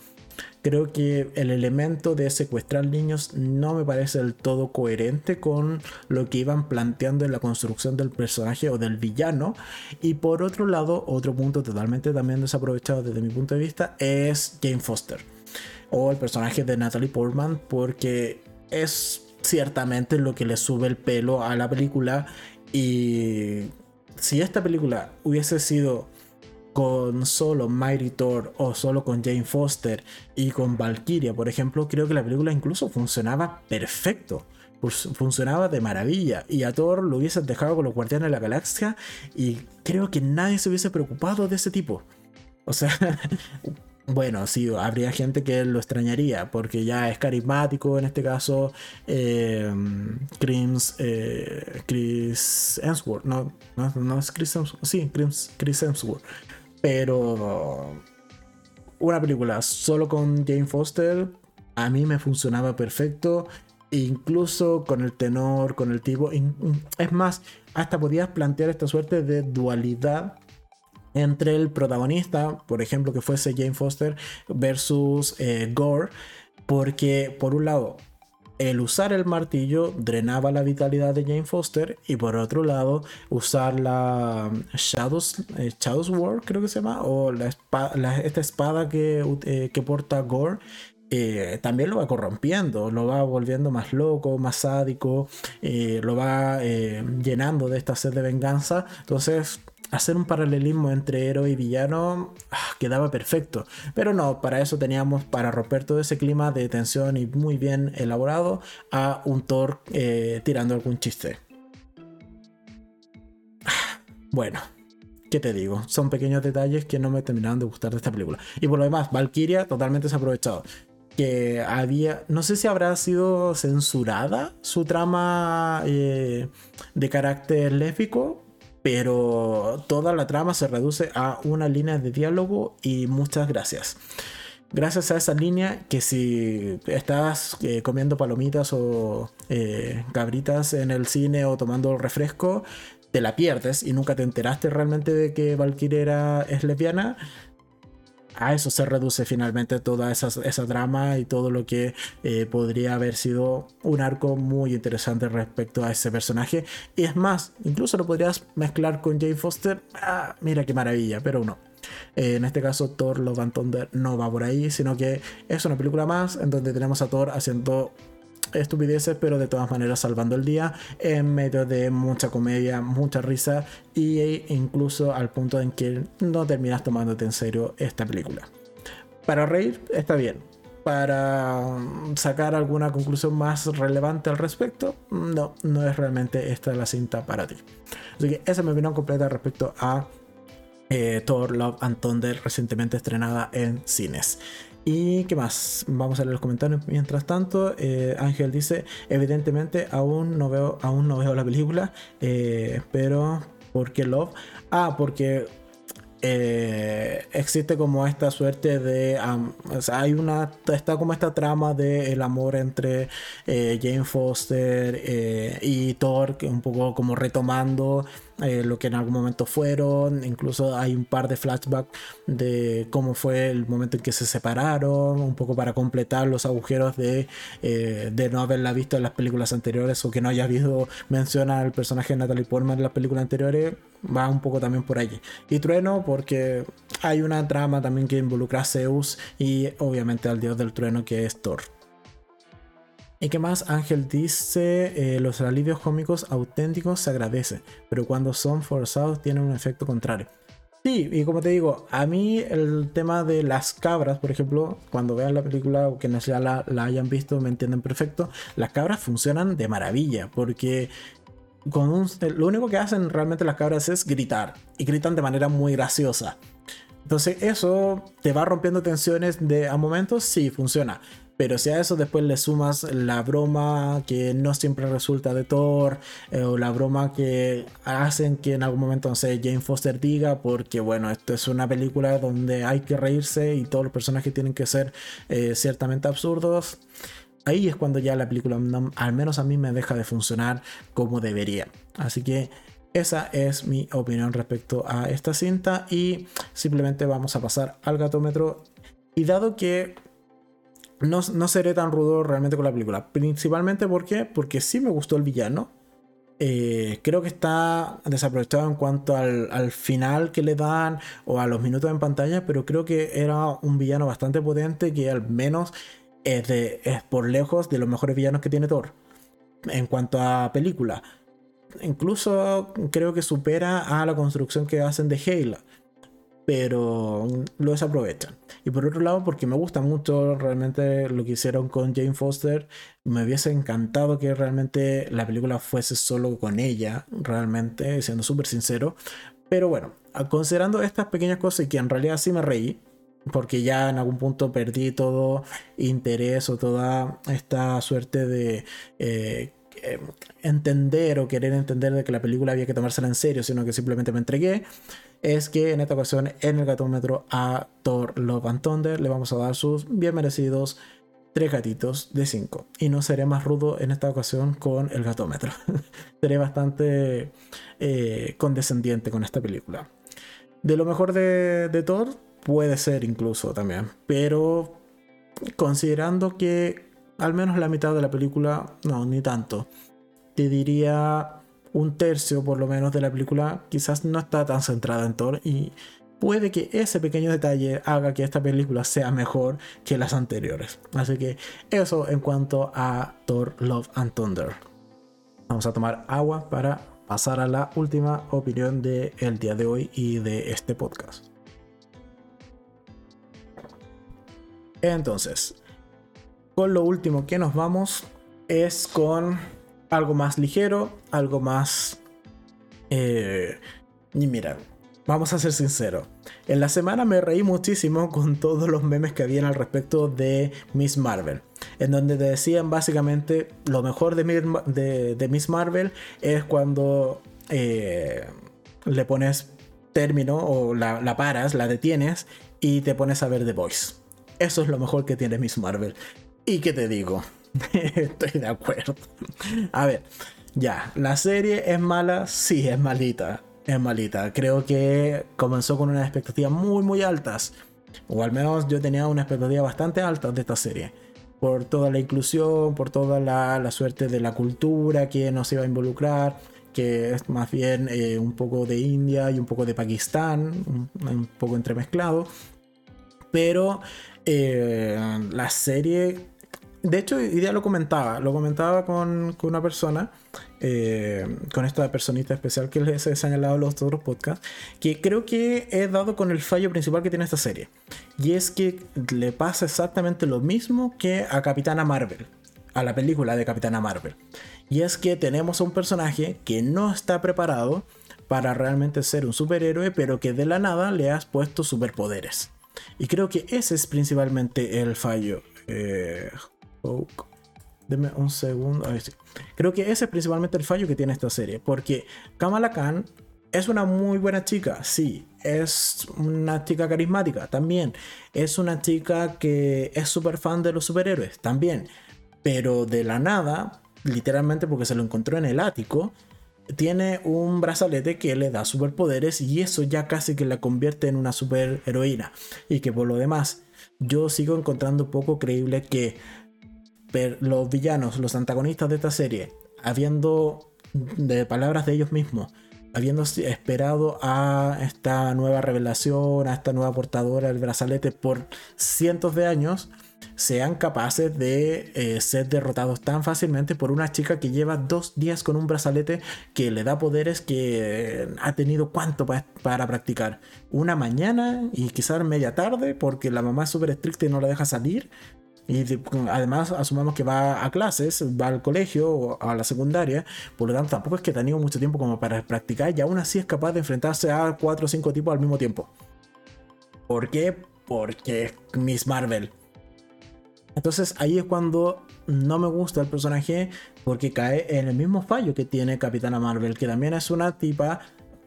Creo que el elemento de secuestrar niños no me parece del todo coherente con lo que iban planteando en la construcción del personaje o del villano. Y por otro lado, otro punto totalmente también desaprovechado desde mi punto de vista es Jane Foster o el personaje de Natalie Portman porque es ciertamente lo que le sube el pelo a la película y si esta película hubiese sido con solo Mighty Thor o solo con Jane Foster y con Valkyria, por ejemplo, creo que la película incluso funcionaba perfecto. Funcionaba de maravilla y a Thor lo hubiesen dejado con los Guardianes de la Galaxia y creo que nadie se hubiese preocupado de ese tipo. O sea, bueno, sí, habría gente que lo extrañaría porque ya es carismático en este caso. Eh, Chris, eh, Chris Hemsworth, no, no, es Chris Hemsworth, sí, Chris Hemsworth. Pero una película solo con Jane Foster a mí me funcionaba perfecto. Incluso con el tenor, con el tipo. Es más, hasta podías plantear esta suerte de dualidad entre el protagonista, por ejemplo, que fuese Jane Foster, versus eh, Gore. Porque por un lado, el usar el martillo drenaba la vitalidad de Jane Foster y por otro lado usar la um, Shadows, eh, Shadows War creo que se llama o esta espada que, eh, que porta Gore eh, también lo va corrompiendo, lo va volviendo más loco, más sádico, lo va llenando de esta sed de venganza. Entonces hacer un paralelismo entre héroe y villano ah, quedaba perfecto. Pero no, para eso teníamos, para romper todo ese clima de tensión y muy bien elaborado, a un Thor eh, tirando algún chiste. Ah, bueno, ¿qué te digo? Son pequeños detalles que no me terminaron de gustar de esta película. Y por lo demás, Valkyria totalmente desaprovechado. Que había, no sé si habrá sido censurada su trama eh, de carácter léfico, pero toda la trama se reduce a una línea de diálogo y muchas gracias. gracias a esa línea que si estás eh, comiendo palomitas o eh, cabritas en el cine o tomando refresco, te la pierdes y nunca te enteraste realmente de que Valkyrie era, es lesbiana, a eso se reduce finalmente toda esa, esa drama y todo lo que eh, podría haber sido un arco muy interesante respecto a ese personaje. Y es más, incluso lo podrías mezclar con Jane Foster. Ah, mira qué maravilla, pero no. Eh, en este caso, Thor Love and Thunder no va por ahí, sino que es una película más en donde tenemos a Thor haciendo estupideces, pero de todas maneras salvando el día en medio de mucha comedia, mucha risa e incluso al punto en que no terminas tomándote en serio esta película. Para reír está bien. Para sacar alguna conclusión más relevante al respecto, no, no es realmente esta la cinta para ti. Así que esa es mi opinión completa respecto a eh, Thor Love and Thunder recientemente estrenada en cines. ¿Y qué más? Vamos a leer los comentarios. Mientras tanto, eh, Ángel dice, evidentemente aún no veo, aún no veo la película, eh, pero ¿por qué Love? Ah, porque eh, existe como esta suerte de hay una está como esta trama de el amor entre Jane Foster y Thor que un poco como retomando eh, lo que en algún momento fueron. Incluso hay un par de flashbacks de cómo fue el momento en que se separaron, un poco para completar los agujeros de, eh, de no haberla visto en las películas anteriores o que no haya habido mención al personaje de Natalie Portman en las películas anteriores. Va un poco también por allí. Y Trueno, porque hay una trama también que involucra a Zeus y obviamente al dios del trueno que es Thor. ¿Y qué más? Ángel dice, eh, los alivios cómicos auténticos se agradecen, pero cuando son forzados tienen un efecto contrario. Sí, y como te digo, a mí el tema de las cabras, por ejemplo, cuando vean la película o quienes ya la, hayan visto me entienden perfecto, las cabras funcionan de maravilla, porque con lo único que hacen realmente las cabras es gritar, y gritan de manera muy graciosa. Entonces eso te va rompiendo tensiones de a momentos, sí, funciona. Pero si a eso después le sumas la broma que no siempre resulta de Thor, eh, o la broma que hacen que en algún momento, no sé, Jane Foster diga, porque bueno, esto es una película donde hay que reírse y todos los personajes tienen que ser eh, ciertamente absurdos, ahí es cuando ya la película, al menos a mí, me deja de funcionar como debería. Así que esa es mi opinión respecto a esta cinta y simplemente vamos a pasar al gatómetro. Y dado que no, seré tan rudo realmente con la película. Principalmente porque, porque sí me gustó el villano. Eh, creo que está desaprovechado en cuanto al, final que le dan o a los minutos en pantalla, pero creo que era un villano bastante potente que al menos es, de, es por lejos de los mejores villanos que tiene Thor en cuanto a película. Incluso creo que supera a la construcción que hacen de Halo pero lo desaprovechan. Y por otro lado, porque me gusta mucho realmente lo que hicieron con Jane Foster, me hubiese encantado que realmente la película fuese solo con ella, realmente, siendo súper sincero. Pero bueno, considerando estas pequeñas cosas y que en realidad sí me reí, porque ya en algún punto perdí todo interés o toda esta suerte de... Eh, eh, entender o querer entender de que la película había que tomársela en serio, sino que simplemente me entregué es que en esta ocasión en el gatómetro a Thor Love and Thunder le vamos a dar sus bien merecidos tres gatitos de 5. Y no seré más rudo en esta ocasión con el gatómetro. seré bastante eh, condescendiente con esta película. De lo mejor de, de Thor puede ser incluso también. Pero considerando que al menos la mitad de la película, no, ni tanto. Te diría un tercio por lo menos de la película quizás no está tan centrada en Thor y puede que ese pequeño detalle haga que esta película sea mejor que las anteriores. Así que eso en cuanto a Thor Love and Thunder. Vamos a tomar agua para pasar a la última opinión del el día de hoy y de este podcast. Entonces, con lo último que nos vamos es con algo más ligero, algo más... Eh, y mira, vamos a ser sinceros. En la semana me reí muchísimo con todos los memes que habían al respecto de Miss Marvel. En donde te decían básicamente lo mejor de, Miss Marvel es cuando eh, le pones término o la, la, paras, la detienes y te pones a ver The Voice. Eso es lo mejor que tiene Miss Marvel. ¿Y qué te digo? Estoy de acuerdo. A ver, ya, ¿la serie es mala? Sí, es malita. Es malita. Creo que comenzó con unas expectativas muy, muy altas. O al menos yo tenía una expectativa bastante alta de esta serie. Por toda la inclusión, por toda la, suerte de la cultura que nos iba a involucrar, que es más bien eh, un poco de India y un poco de Pakistán, un, poco entremezclado. Pero eh, la serie de hecho, ya lo comentaba, lo comentaba con, una persona, eh, con esta personita especial que les he señalado los otros podcasts, que creo que he dado con el fallo principal que tiene esta serie. Y es que le pasa exactamente lo mismo que a Capitana Marvel, a la película de Capitana Marvel. Y es que tenemos a un personaje que no está preparado para realmente ser un superhéroe, pero que de la nada le has puesto superpoderes. Y creo que ese es principalmente el fallo. Eh, Deme un segundo. Creo que ese es principalmente el fallo que tiene esta serie. Porque Kamala Khan es una muy buena chica, sí. Es una chica carismática, también. Es una chica que es súper fan de los superhéroes, también. Pero de la nada, literalmente porque se lo encontró en el ático, tiene un brazalete que le da superpoderes y eso ya casi que la convierte en una superheroína. Y que por lo demás, yo sigo encontrando poco creíble que los villanos, los antagonistas de esta serie, habiendo, de palabras de ellos mismos, habiendo esperado a esta nueva revelación, a esta nueva portadora del brazalete por cientos de años, sean capaces de eh, ser derrotados tan fácilmente por una chica que lleva dos días con un brazalete que le da poderes que ha tenido cuánto para practicar. Una mañana y quizás media tarde porque la mamá es súper estricta y no la deja salir. Y además asumamos que va a clases, va al colegio o a la secundaria, por lo tanto tampoco es que tenido mucho tiempo como para practicar y aún así es capaz de enfrentarse a cuatro o cinco tipos al mismo tiempo. ¿Por qué? Porque es Miss Marvel. Entonces ahí es cuando no me gusta el personaje porque cae en el mismo fallo que tiene Capitana Marvel, que también es una tipa,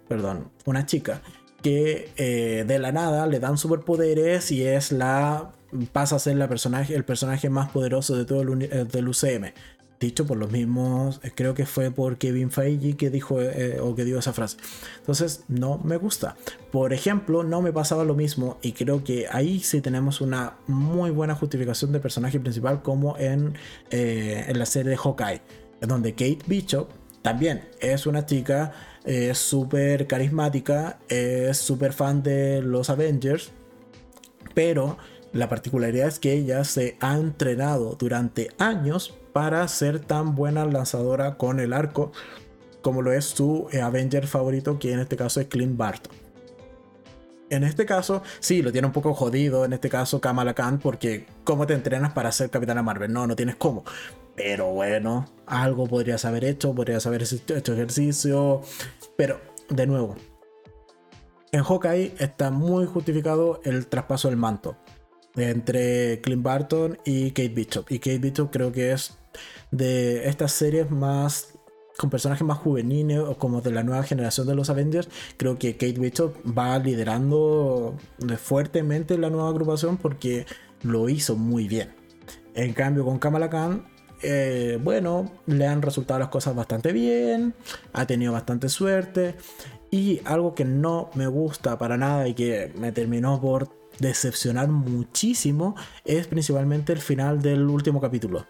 perdón, una chica que eh, de la nada le dan superpoderes y es la pasa a ser la personaje, el personaje más poderoso de todo el eh, UCM. Dicho por los mismos, eh, creo que fue por Kevin Feige que dijo eh, o que dio esa frase. Entonces, no me gusta. Por ejemplo, no me pasaba lo mismo y creo que ahí sí tenemos una muy buena justificación del personaje principal como en, en la serie de Hawkeye, donde Kate Bishop también es una chica es súper carismática, es súper fan de los Avengers, pero la particularidad es que ella se ha entrenado durante años para ser tan buena lanzadora con el arco como lo es su eh, Avenger favorito, que en este caso es Clint Barton. En este caso, sí, lo tiene un poco jodido, en este caso Kamala Khan, porque ¿cómo te entrenas para ser Capitana Marvel? No, no tienes cómo. Pero bueno, algo podrías haber hecho, podrías haber hecho ejercicio, pero de nuevo, en Hawkeye está muy justificado el traspaso del manto entre Clint Barton y Kate Bishop. Y Kate Bishop creo que es de estas series más con personajes más juveniles o como de la nueva generación de los Avengers, creo que Kate Bishop va liderando fuertemente la nueva agrupación porque lo hizo muy bien. En cambio, con Kamala Khan, eh, bueno, le han resultado las cosas bastante bien, ha tenido bastante suerte. Y algo que no me gusta para nada y que me terminó por decepcionar muchísimo es principalmente el final del último capítulo.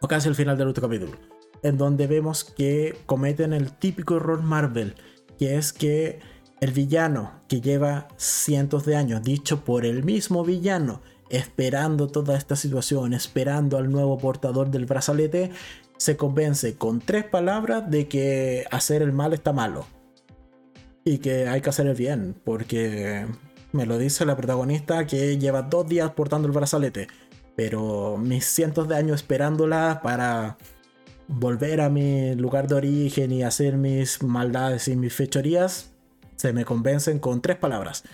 O casi el final del último capítulo. En donde vemos que cometen el típico error Marvel. Que es que el villano que lleva cientos de años, dicho por el mismo villano, esperando toda esta situación, esperando al nuevo portador del brazalete, se convence con tres palabras de que hacer el mal está malo. Y que hay que hacer el bien, porque me lo dice la protagonista que lleva dos días portando el brazalete. Pero mis cientos de años esperándola para volver a mi lugar de origen y hacer mis maldades y mis fechorías, se me convencen con tres palabras.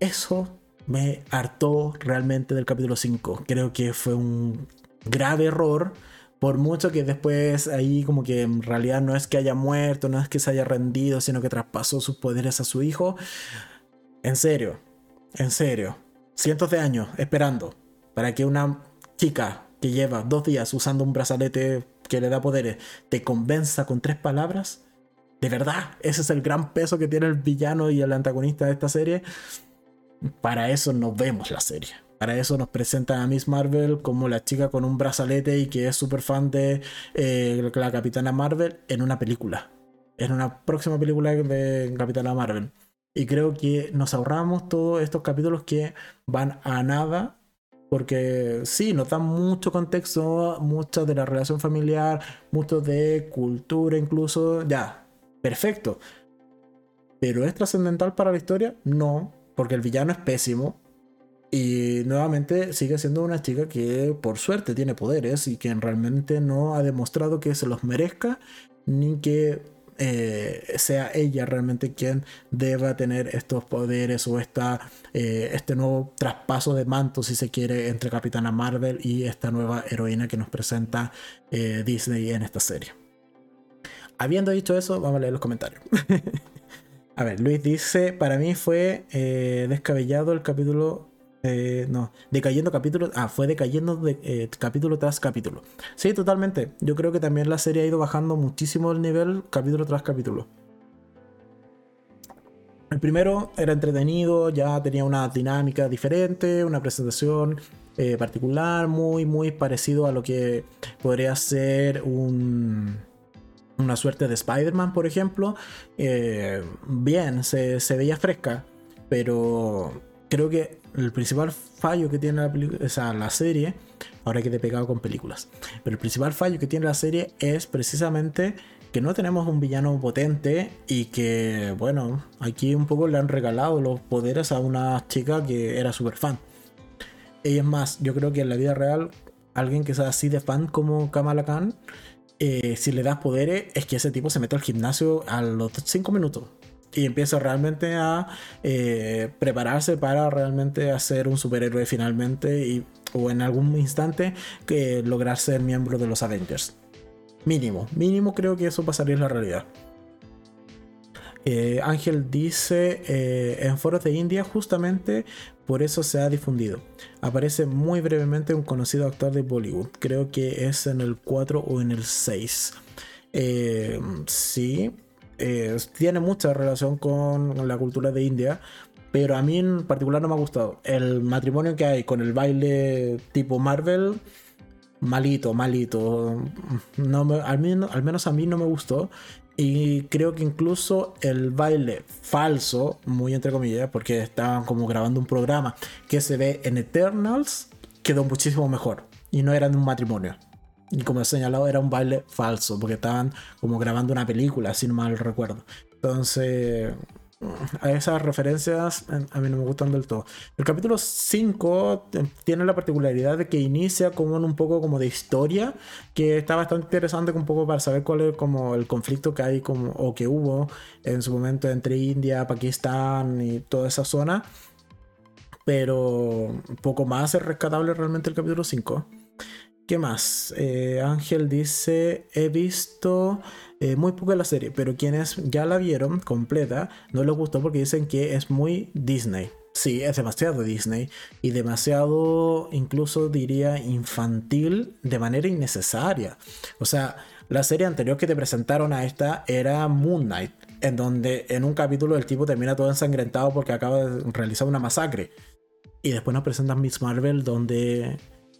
Eso me hartó realmente del capítulo 5. Creo que fue un grave error. Por mucho que después ahí como que en realidad no es que haya muerto, no es que se haya rendido, sino que traspasó sus poderes a su hijo. En serio, en serio. cientos de años esperando para que una chica que lleva dos días usando un brazalete que le da poderes te convenza con tres palabras. De verdad, ese es el gran peso que tiene el villano y el antagonista de esta serie. Para eso nos vemos la serie. Para eso nos presentan a Miss Marvel como la chica con un brazalete y que es súper fan de eh, la Capitana Marvel en una película. En una próxima película de Capitana Marvel. Y creo que nos ahorramos todos estos capítulos que van a nada. Porque sí, nos dan mucho contexto, mucho de la relación familiar, mucho de cultura incluso. Ya, perfecto. Pero es trascendental para la historia, no, porque el villano es pésimo. Y nuevamente sigue siendo una chica que por suerte tiene poderes y que realmente no ha demostrado que se los merezca ni que eh, sea ella realmente quien deba tener estos poderes o esta, eh, este nuevo traspaso de manto, si se quiere, entre Capitana Marvel y esta nueva heroína que nos presenta eh, Disney en esta serie. Habiendo dicho eso, vamos a leer los comentarios. a ver, Luis dice, para mí fue descabellado el capítulo eh, no, decayendo capítulo. Ah, fue decayendo de, eh, capítulo tras capítulo. Sí, totalmente. Yo creo que también la serie ha ido bajando muchísimo el nivel capítulo tras capítulo. El primero era entretenido, ya tenía una dinámica diferente, una presentación eh, particular, muy, muy parecido a lo que podría ser un, una suerte de Spider-Man, por ejemplo. bien, se, se veía fresca, pero creo que el principal fallo que tiene la, la serie, ahora que te he pegado con películas, pero el principal fallo que tiene la serie es precisamente que no tenemos un villano potente y que, bueno, aquí un poco le han regalado los poderes a una chica que era súper fan. Y es más, yo creo que en la vida real, alguien que sea así de fan como Kamala Khan, eh, si le das poderes, es que ese tipo se mete al gimnasio a los 5 minutos y empieza realmente a eh, prepararse para realmente hacer un superhéroe finalmente y, o en algún instante que lograr ser miembro de los Avengers. Mínimo, mínimo creo que eso pasaría en la realidad. Eh, Ángel dice eh, en foros de India justamente por eso se ha difundido. Aparece muy brevemente un conocido actor de Bollywood, creo que es en el 4 o en el 6. sí, eh, tiene mucha relación con la cultura de India, pero a mí en particular no me ha gustado. El matrimonio que hay con el baile tipo Marvel, malito, malito. No al, menos, al menos a mí no me gustó. Y creo que incluso el baile falso, muy entre comillas, porque estaban como grabando un programa que se ve en Eternals, quedó muchísimo mejor. Y no era un matrimonio. Y como he señalado, era un baile falso, porque estaban como grabando una película, si no mal recuerdo. Entonces, a esas referencias a mí no me gustan del todo. El capítulo 5 tiene la particularidad de que inicia como un poco como de historia, que está bastante interesante un poco para saber cuál es como el conflicto que hay como, o que hubo en su momento entre India, Pakistán y toda esa zona. Pero poco más es rescatable realmente el capítulo 5. ¿Qué más? Eh, Ángel dice, he visto eh, muy poco de la serie, pero quienes ya la vieron completa no les gustó porque dicen que es muy Disney. Sí, es demasiado Disney y demasiado, incluso diría, infantil de manera innecesaria. O sea, la serie anterior que te presentaron a esta era Moon Knight, en donde en un capítulo el tipo termina todo ensangrentado porque acaba de realizar una masacre. Y después nos presentan Miss Marvel, donde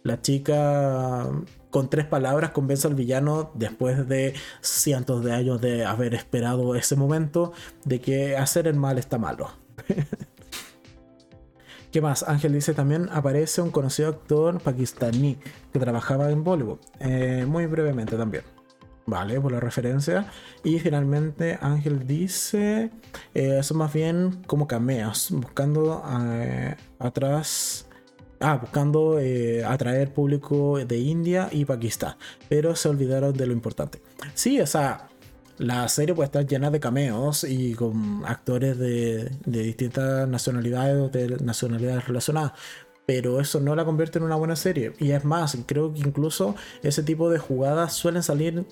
la chica con tres palabras convence al villano después de cientos de años de haber esperado ese momento de que hacer el mal está malo. ¿Qué más? Ángel dice también aparece un conocido actor pakistaní que trabajaba en Bollywood. Eh, muy brevemente también. Vale, por la referencia. Y finalmente Ángel dice, eh, eso más bien como cameos, buscando eh, atrás Ah, buscando eh, atraer público de India y Pakistán. Pero se olvidaron de lo importante. Sí, o sea, la serie puede estar llena de cameos y con actores de, distintas nacionalidades o de nacionalidades relacionadas. Pero eso no la convierte en una buena serie. Y es más, creo que incluso ese tipo de jugadas suelen salir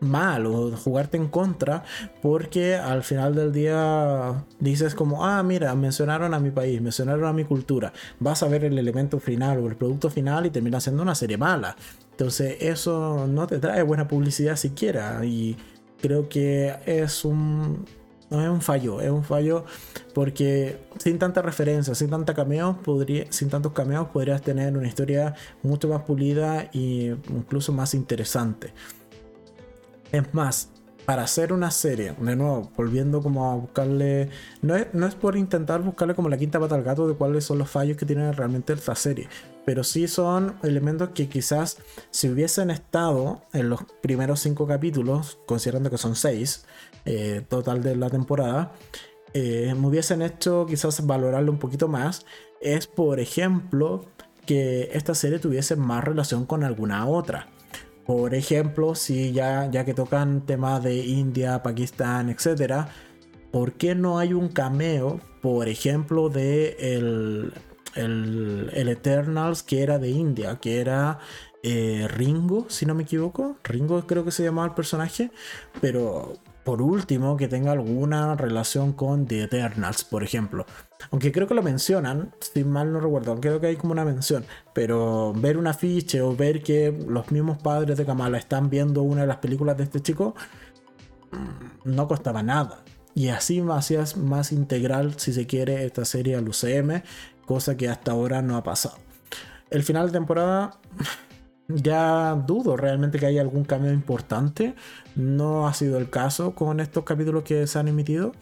mal o jugarte en contra porque al final del día dices como, ah, mira, mencionaron a mi país, mencionaron a mi cultura, vas a ver el elemento final o el producto final y termina siendo una serie mala. Entonces eso no te trae buena publicidad siquiera y creo que es un... Es un fallo, es un fallo porque sin tanta referencia, sin tanta cameos, podría, sin tantos cameos, podrías tener una historia mucho más pulida e incluso más interesante. Es más, para hacer una serie, de nuevo, volviendo como a buscarle, no es, no es por intentar buscarle como la quinta pata al gato de cuáles son los fallos que tiene realmente esta serie, pero sí son elementos que quizás si hubiesen estado en los primeros cinco capítulos, considerando que son seis eh, total de la temporada, eh, me hubiesen hecho quizás valorarlo un poquito más, es por ejemplo que esta serie tuviese más relación con alguna otra por ejemplo, si ya, ya que tocan temas de India, Pakistán, etc., ¿por qué no hay un cameo, por ejemplo, de el, el, Eternals que era de India, que era eh, Ringo, si no me equivoco? Ringo creo que se llamaba el personaje, pero por último, que tenga alguna relación con The Eternals, por ejemplo. Aunque creo que lo mencionan, si mal no recuerdo, creo que hay como una mención. Pero ver un afiche o ver que los mismos padres de Kamala están viendo una de las películas de este chico, mm, no costaba nada. Y así hacías más integral, si se quiere, esta serie al UCM, cosa que hasta ahora no ha pasado. El final de temporada ya dudo realmente que haya algún cambio importante. No ha sido el caso con estos capítulos que se han emitido.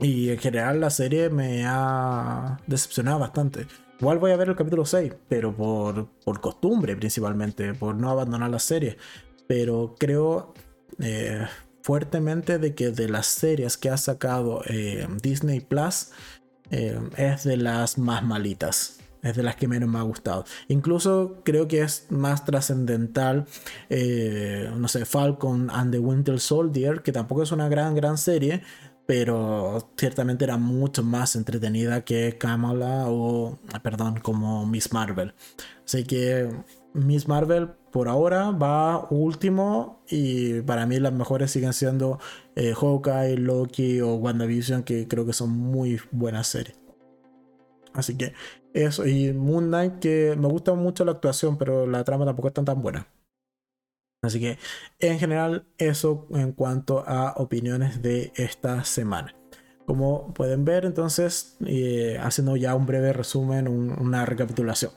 Y en general la serie me ha decepcionado bastante. Igual voy a ver el capítulo 6, pero por, costumbre principalmente, por no abandonar la serie. Pero creo eh, fuertemente de que de las series que ha sacado eh, Disney Plus eh, es de las más malitas es de las que menos me ha gustado. Incluso creo que es más trascendental, no sé, Falcon and the Winter Soldier, que tampoco es una gran, gran serie, pero ciertamente era mucho más entretenida que Kamala o, perdón, como Miss Marvel. Así que Miss Marvel por ahora va último y para mí las mejores siguen siendo eh, Hawkeye, Loki o WandaVision, que creo que son muy buenas series. Así que eso, y Moon Knight, que me gusta mucho la actuación, pero la trama tampoco es tan, tan buena. Así que en general eso en cuanto a opiniones de esta semana. Como pueden ver entonces, eh, haciendo ya un breve resumen, una recapitulación.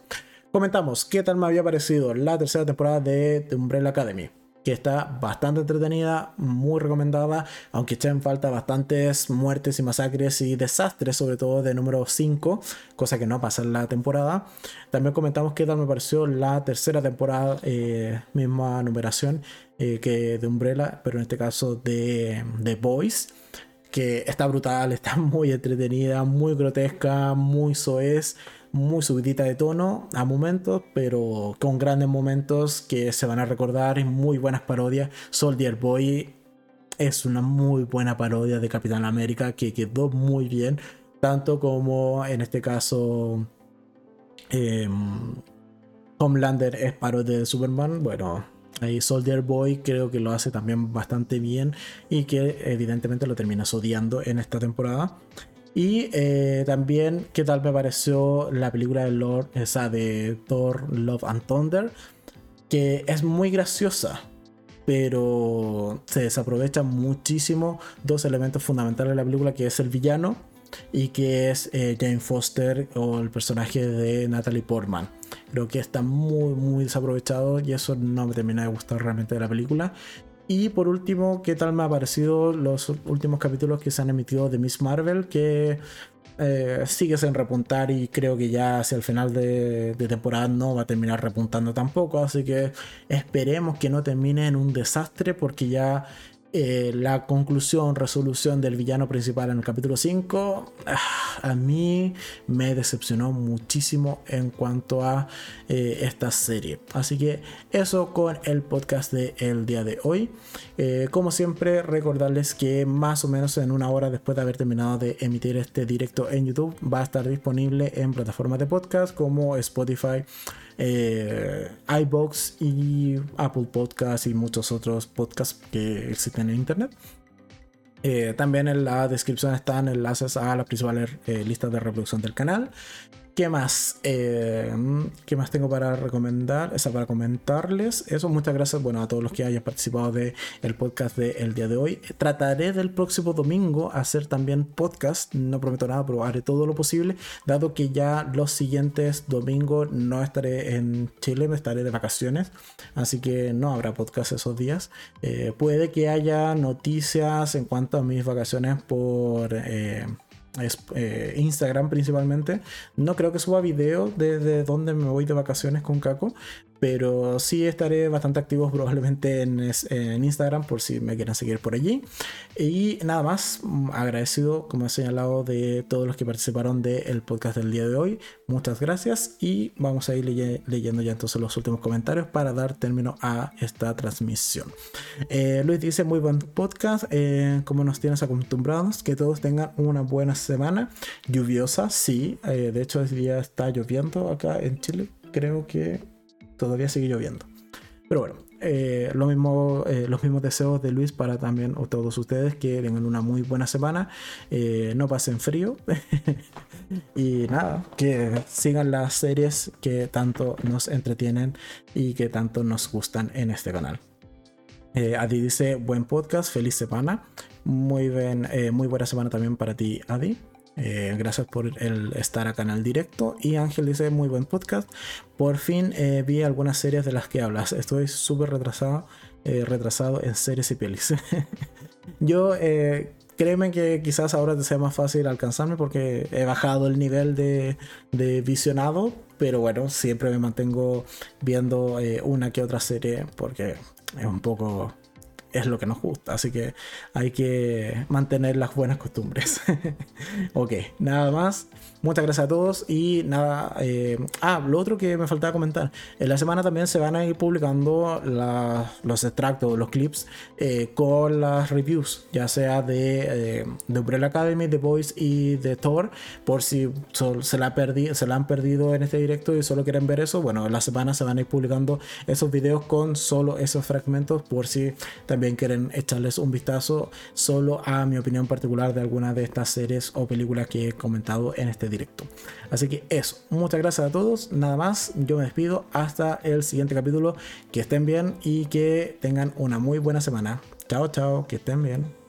Comentamos qué tal me había parecido la tercera temporada de The Umbrella Academy que está bastante entretenida, muy recomendada, aunque echa en falta bastantes muertes y masacres y desastres, sobre todo de número 5, cosa que no pasa en la temporada. También comentamos qué tal me pareció la tercera temporada, eh, misma numeración eh, que de Umbrella, pero en este caso de The Boys que está brutal, está muy entretenida, muy grotesca, muy soez muy subidita de tono a momentos, pero con grandes momentos que se van a recordar y muy buenas parodias. Soldier Boy es una muy buena parodia de Capitán América que quedó muy bien, tanto como en este caso em, Homelander es parodia de Superman. Bueno, ahí Soldier Boy creo que lo hace también bastante bien y que evidentemente lo terminas odiando en esta temporada. Y eh, también, ¿qué tal me pareció la película de Lord, esa de Thor, Love and Thunder? Que es muy graciosa, pero se desaprovecha muchísimo dos elementos fundamentales de la película, que es el villano y que es eh, Jane Foster o el personaje de Natalie Portman. Creo que está muy, muy desaprovechado y eso no me termina de gustar realmente de la película. Y por último, ¿qué tal me ha parecido los últimos capítulos que se han emitido de Miss Marvel? Que eh, sigue sin repuntar y creo que ya hacia el final de, de, temporada no va a terminar repuntando tampoco. Así que esperemos que no termine en un desastre porque ya eh, la conclusión, resolución del villano principal en el capítulo 5, ah, a mí me decepcionó muchísimo en cuanto a eh, esta serie. Así que eso con el podcast del el día de hoy. Eh, como siempre, recordarles que más o menos en una hora después de haber terminado de emitir este directo en YouTube, va a estar disponible en plataformas de podcast como Spotify. Eh, iBox y Apple Podcasts y muchos otros podcasts que existen en Internet. Eh, también en la descripción están enlaces a las principales eh, de reproducción del canal. ¿Qué más? Eh, ¿Qué más tengo para recomendar? Esa para comentarles. Eso, muchas gracias bueno, a todos los que hayan participado del el podcast del día de hoy. Trataré del próximo domingo hacer también podcast. No prometo nada, pero haré todo lo posible. Dado que ya los siguientes domingos no estaré en Chile, me estaré de vacaciones. Así que no habrá podcast esos días. Eh, puede que haya noticias en cuanto a mis vacaciones por... Eh, es, eh, Instagram principalmente. No creo que suba video desde donde me voy de vacaciones con Caco, pero sí estaré bastante activo probablemente en, Instagram por si me quieren seguir por allí. Y nada más, agradecido, como he señalado, de todos los que participaron del podcast del día de hoy. Muchas gracias y vamos a ir leyendo ya entonces los últimos comentarios para dar término a esta transmisión. Eh, Luis dice, muy buen podcast, eh, como nos tienes acostumbrados, que todos tengan una buena. Lluviosa, sí, eh, de hecho ese día está lloviendo acá en Chile, creo que todavía sigue lloviendo. Pero bueno, eh, lo mismo, eh, los mismos deseos de Luis para también todos ustedes que tengan una muy buena semana, eh, no pasen frío y nada, que sigan las series que tanto nos entretienen y que tanto nos gustan en este canal. Adi dice, buen podcast, feliz semana, muy, bien, muy buena semana también para ti, Adi. Eh, gracias por el estar acá en el directo. Y Ángel dice, muy buen podcast. Por fin eh, vi algunas series de las que hablas. Estoy súper retrasado, eh, retrasado en series y pelis. Yo, créeme que quizás ahora te sea más fácil alcanzarme porque he bajado el nivel de, de visionado. Pero bueno, siempre me mantengo viendo una que otra serie porque es un poco es lo que nos gusta. Así que hay que mantener las buenas costumbres. ok, nada más. Muchas gracias a todos y nada. Eh, ah, lo otro que me faltaba comentar. En la semana también se van a ir publicando los extractos, los clips eh, con las reviews, ya sea de, eh, de Umbrella Academy, The Voice y de Thor. Por si se, la se la han perdido en este directo y solo quieren ver eso. Bueno, en la semana se van a ir publicando esos videos con solo esos fragmentos. Por si quieren echarles un vistazo solo a mi opinión particular de alguna de estas series o películas que he comentado en este directo. Así que eso, muchas gracias a todos. Nada más, yo me despido hasta el siguiente capítulo. Que estén bien y que tengan una muy buena semana. Chao, chao, que estén bien.